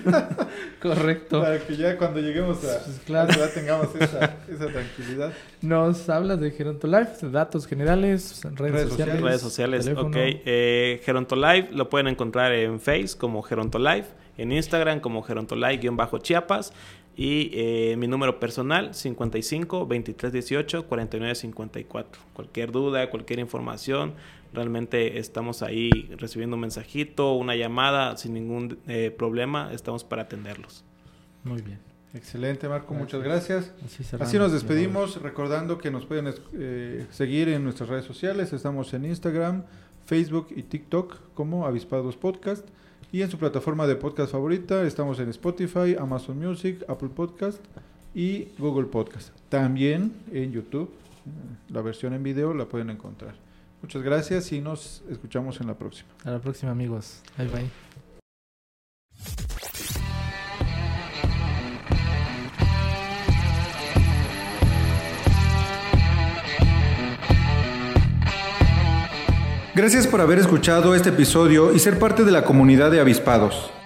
(laughs) Correcto. Para que ya cuando lleguemos a, pues claro. ya tengamos esa, esa, tranquilidad. Nos hablas de Gerontolife, datos generales, redes, redes sociales. Redes sociales, teléfono. ok. Eh, Gerontolife lo pueden encontrar en Face como Gerontolife, en Instagram como Gerontolife-Chiapas y eh, mi número personal, 55 23 18 49 54. Cualquier duda, cualquier información, realmente estamos ahí recibiendo un mensajito, una llamada, sin ningún eh, problema, estamos para atenderlos. Muy bien. Excelente, Marco, gracias. muchas gracias. Así, Así, nos despedimos, recordando que nos pueden eh, seguir en nuestras redes sociales. Estamos en Instagram, Facebook y TikTok como Avispados Podcast. Y en su plataforma de podcast favorita estamos en Spotify, Amazon Music, Apple Podcast y Google Podcast. También en YouTube, la versión en video la pueden encontrar. Muchas gracias y nos escuchamos en la próxima. A la próxima amigos. Bye bye. Gracias por haber escuchado este episodio y ser parte de la comunidad de avispados.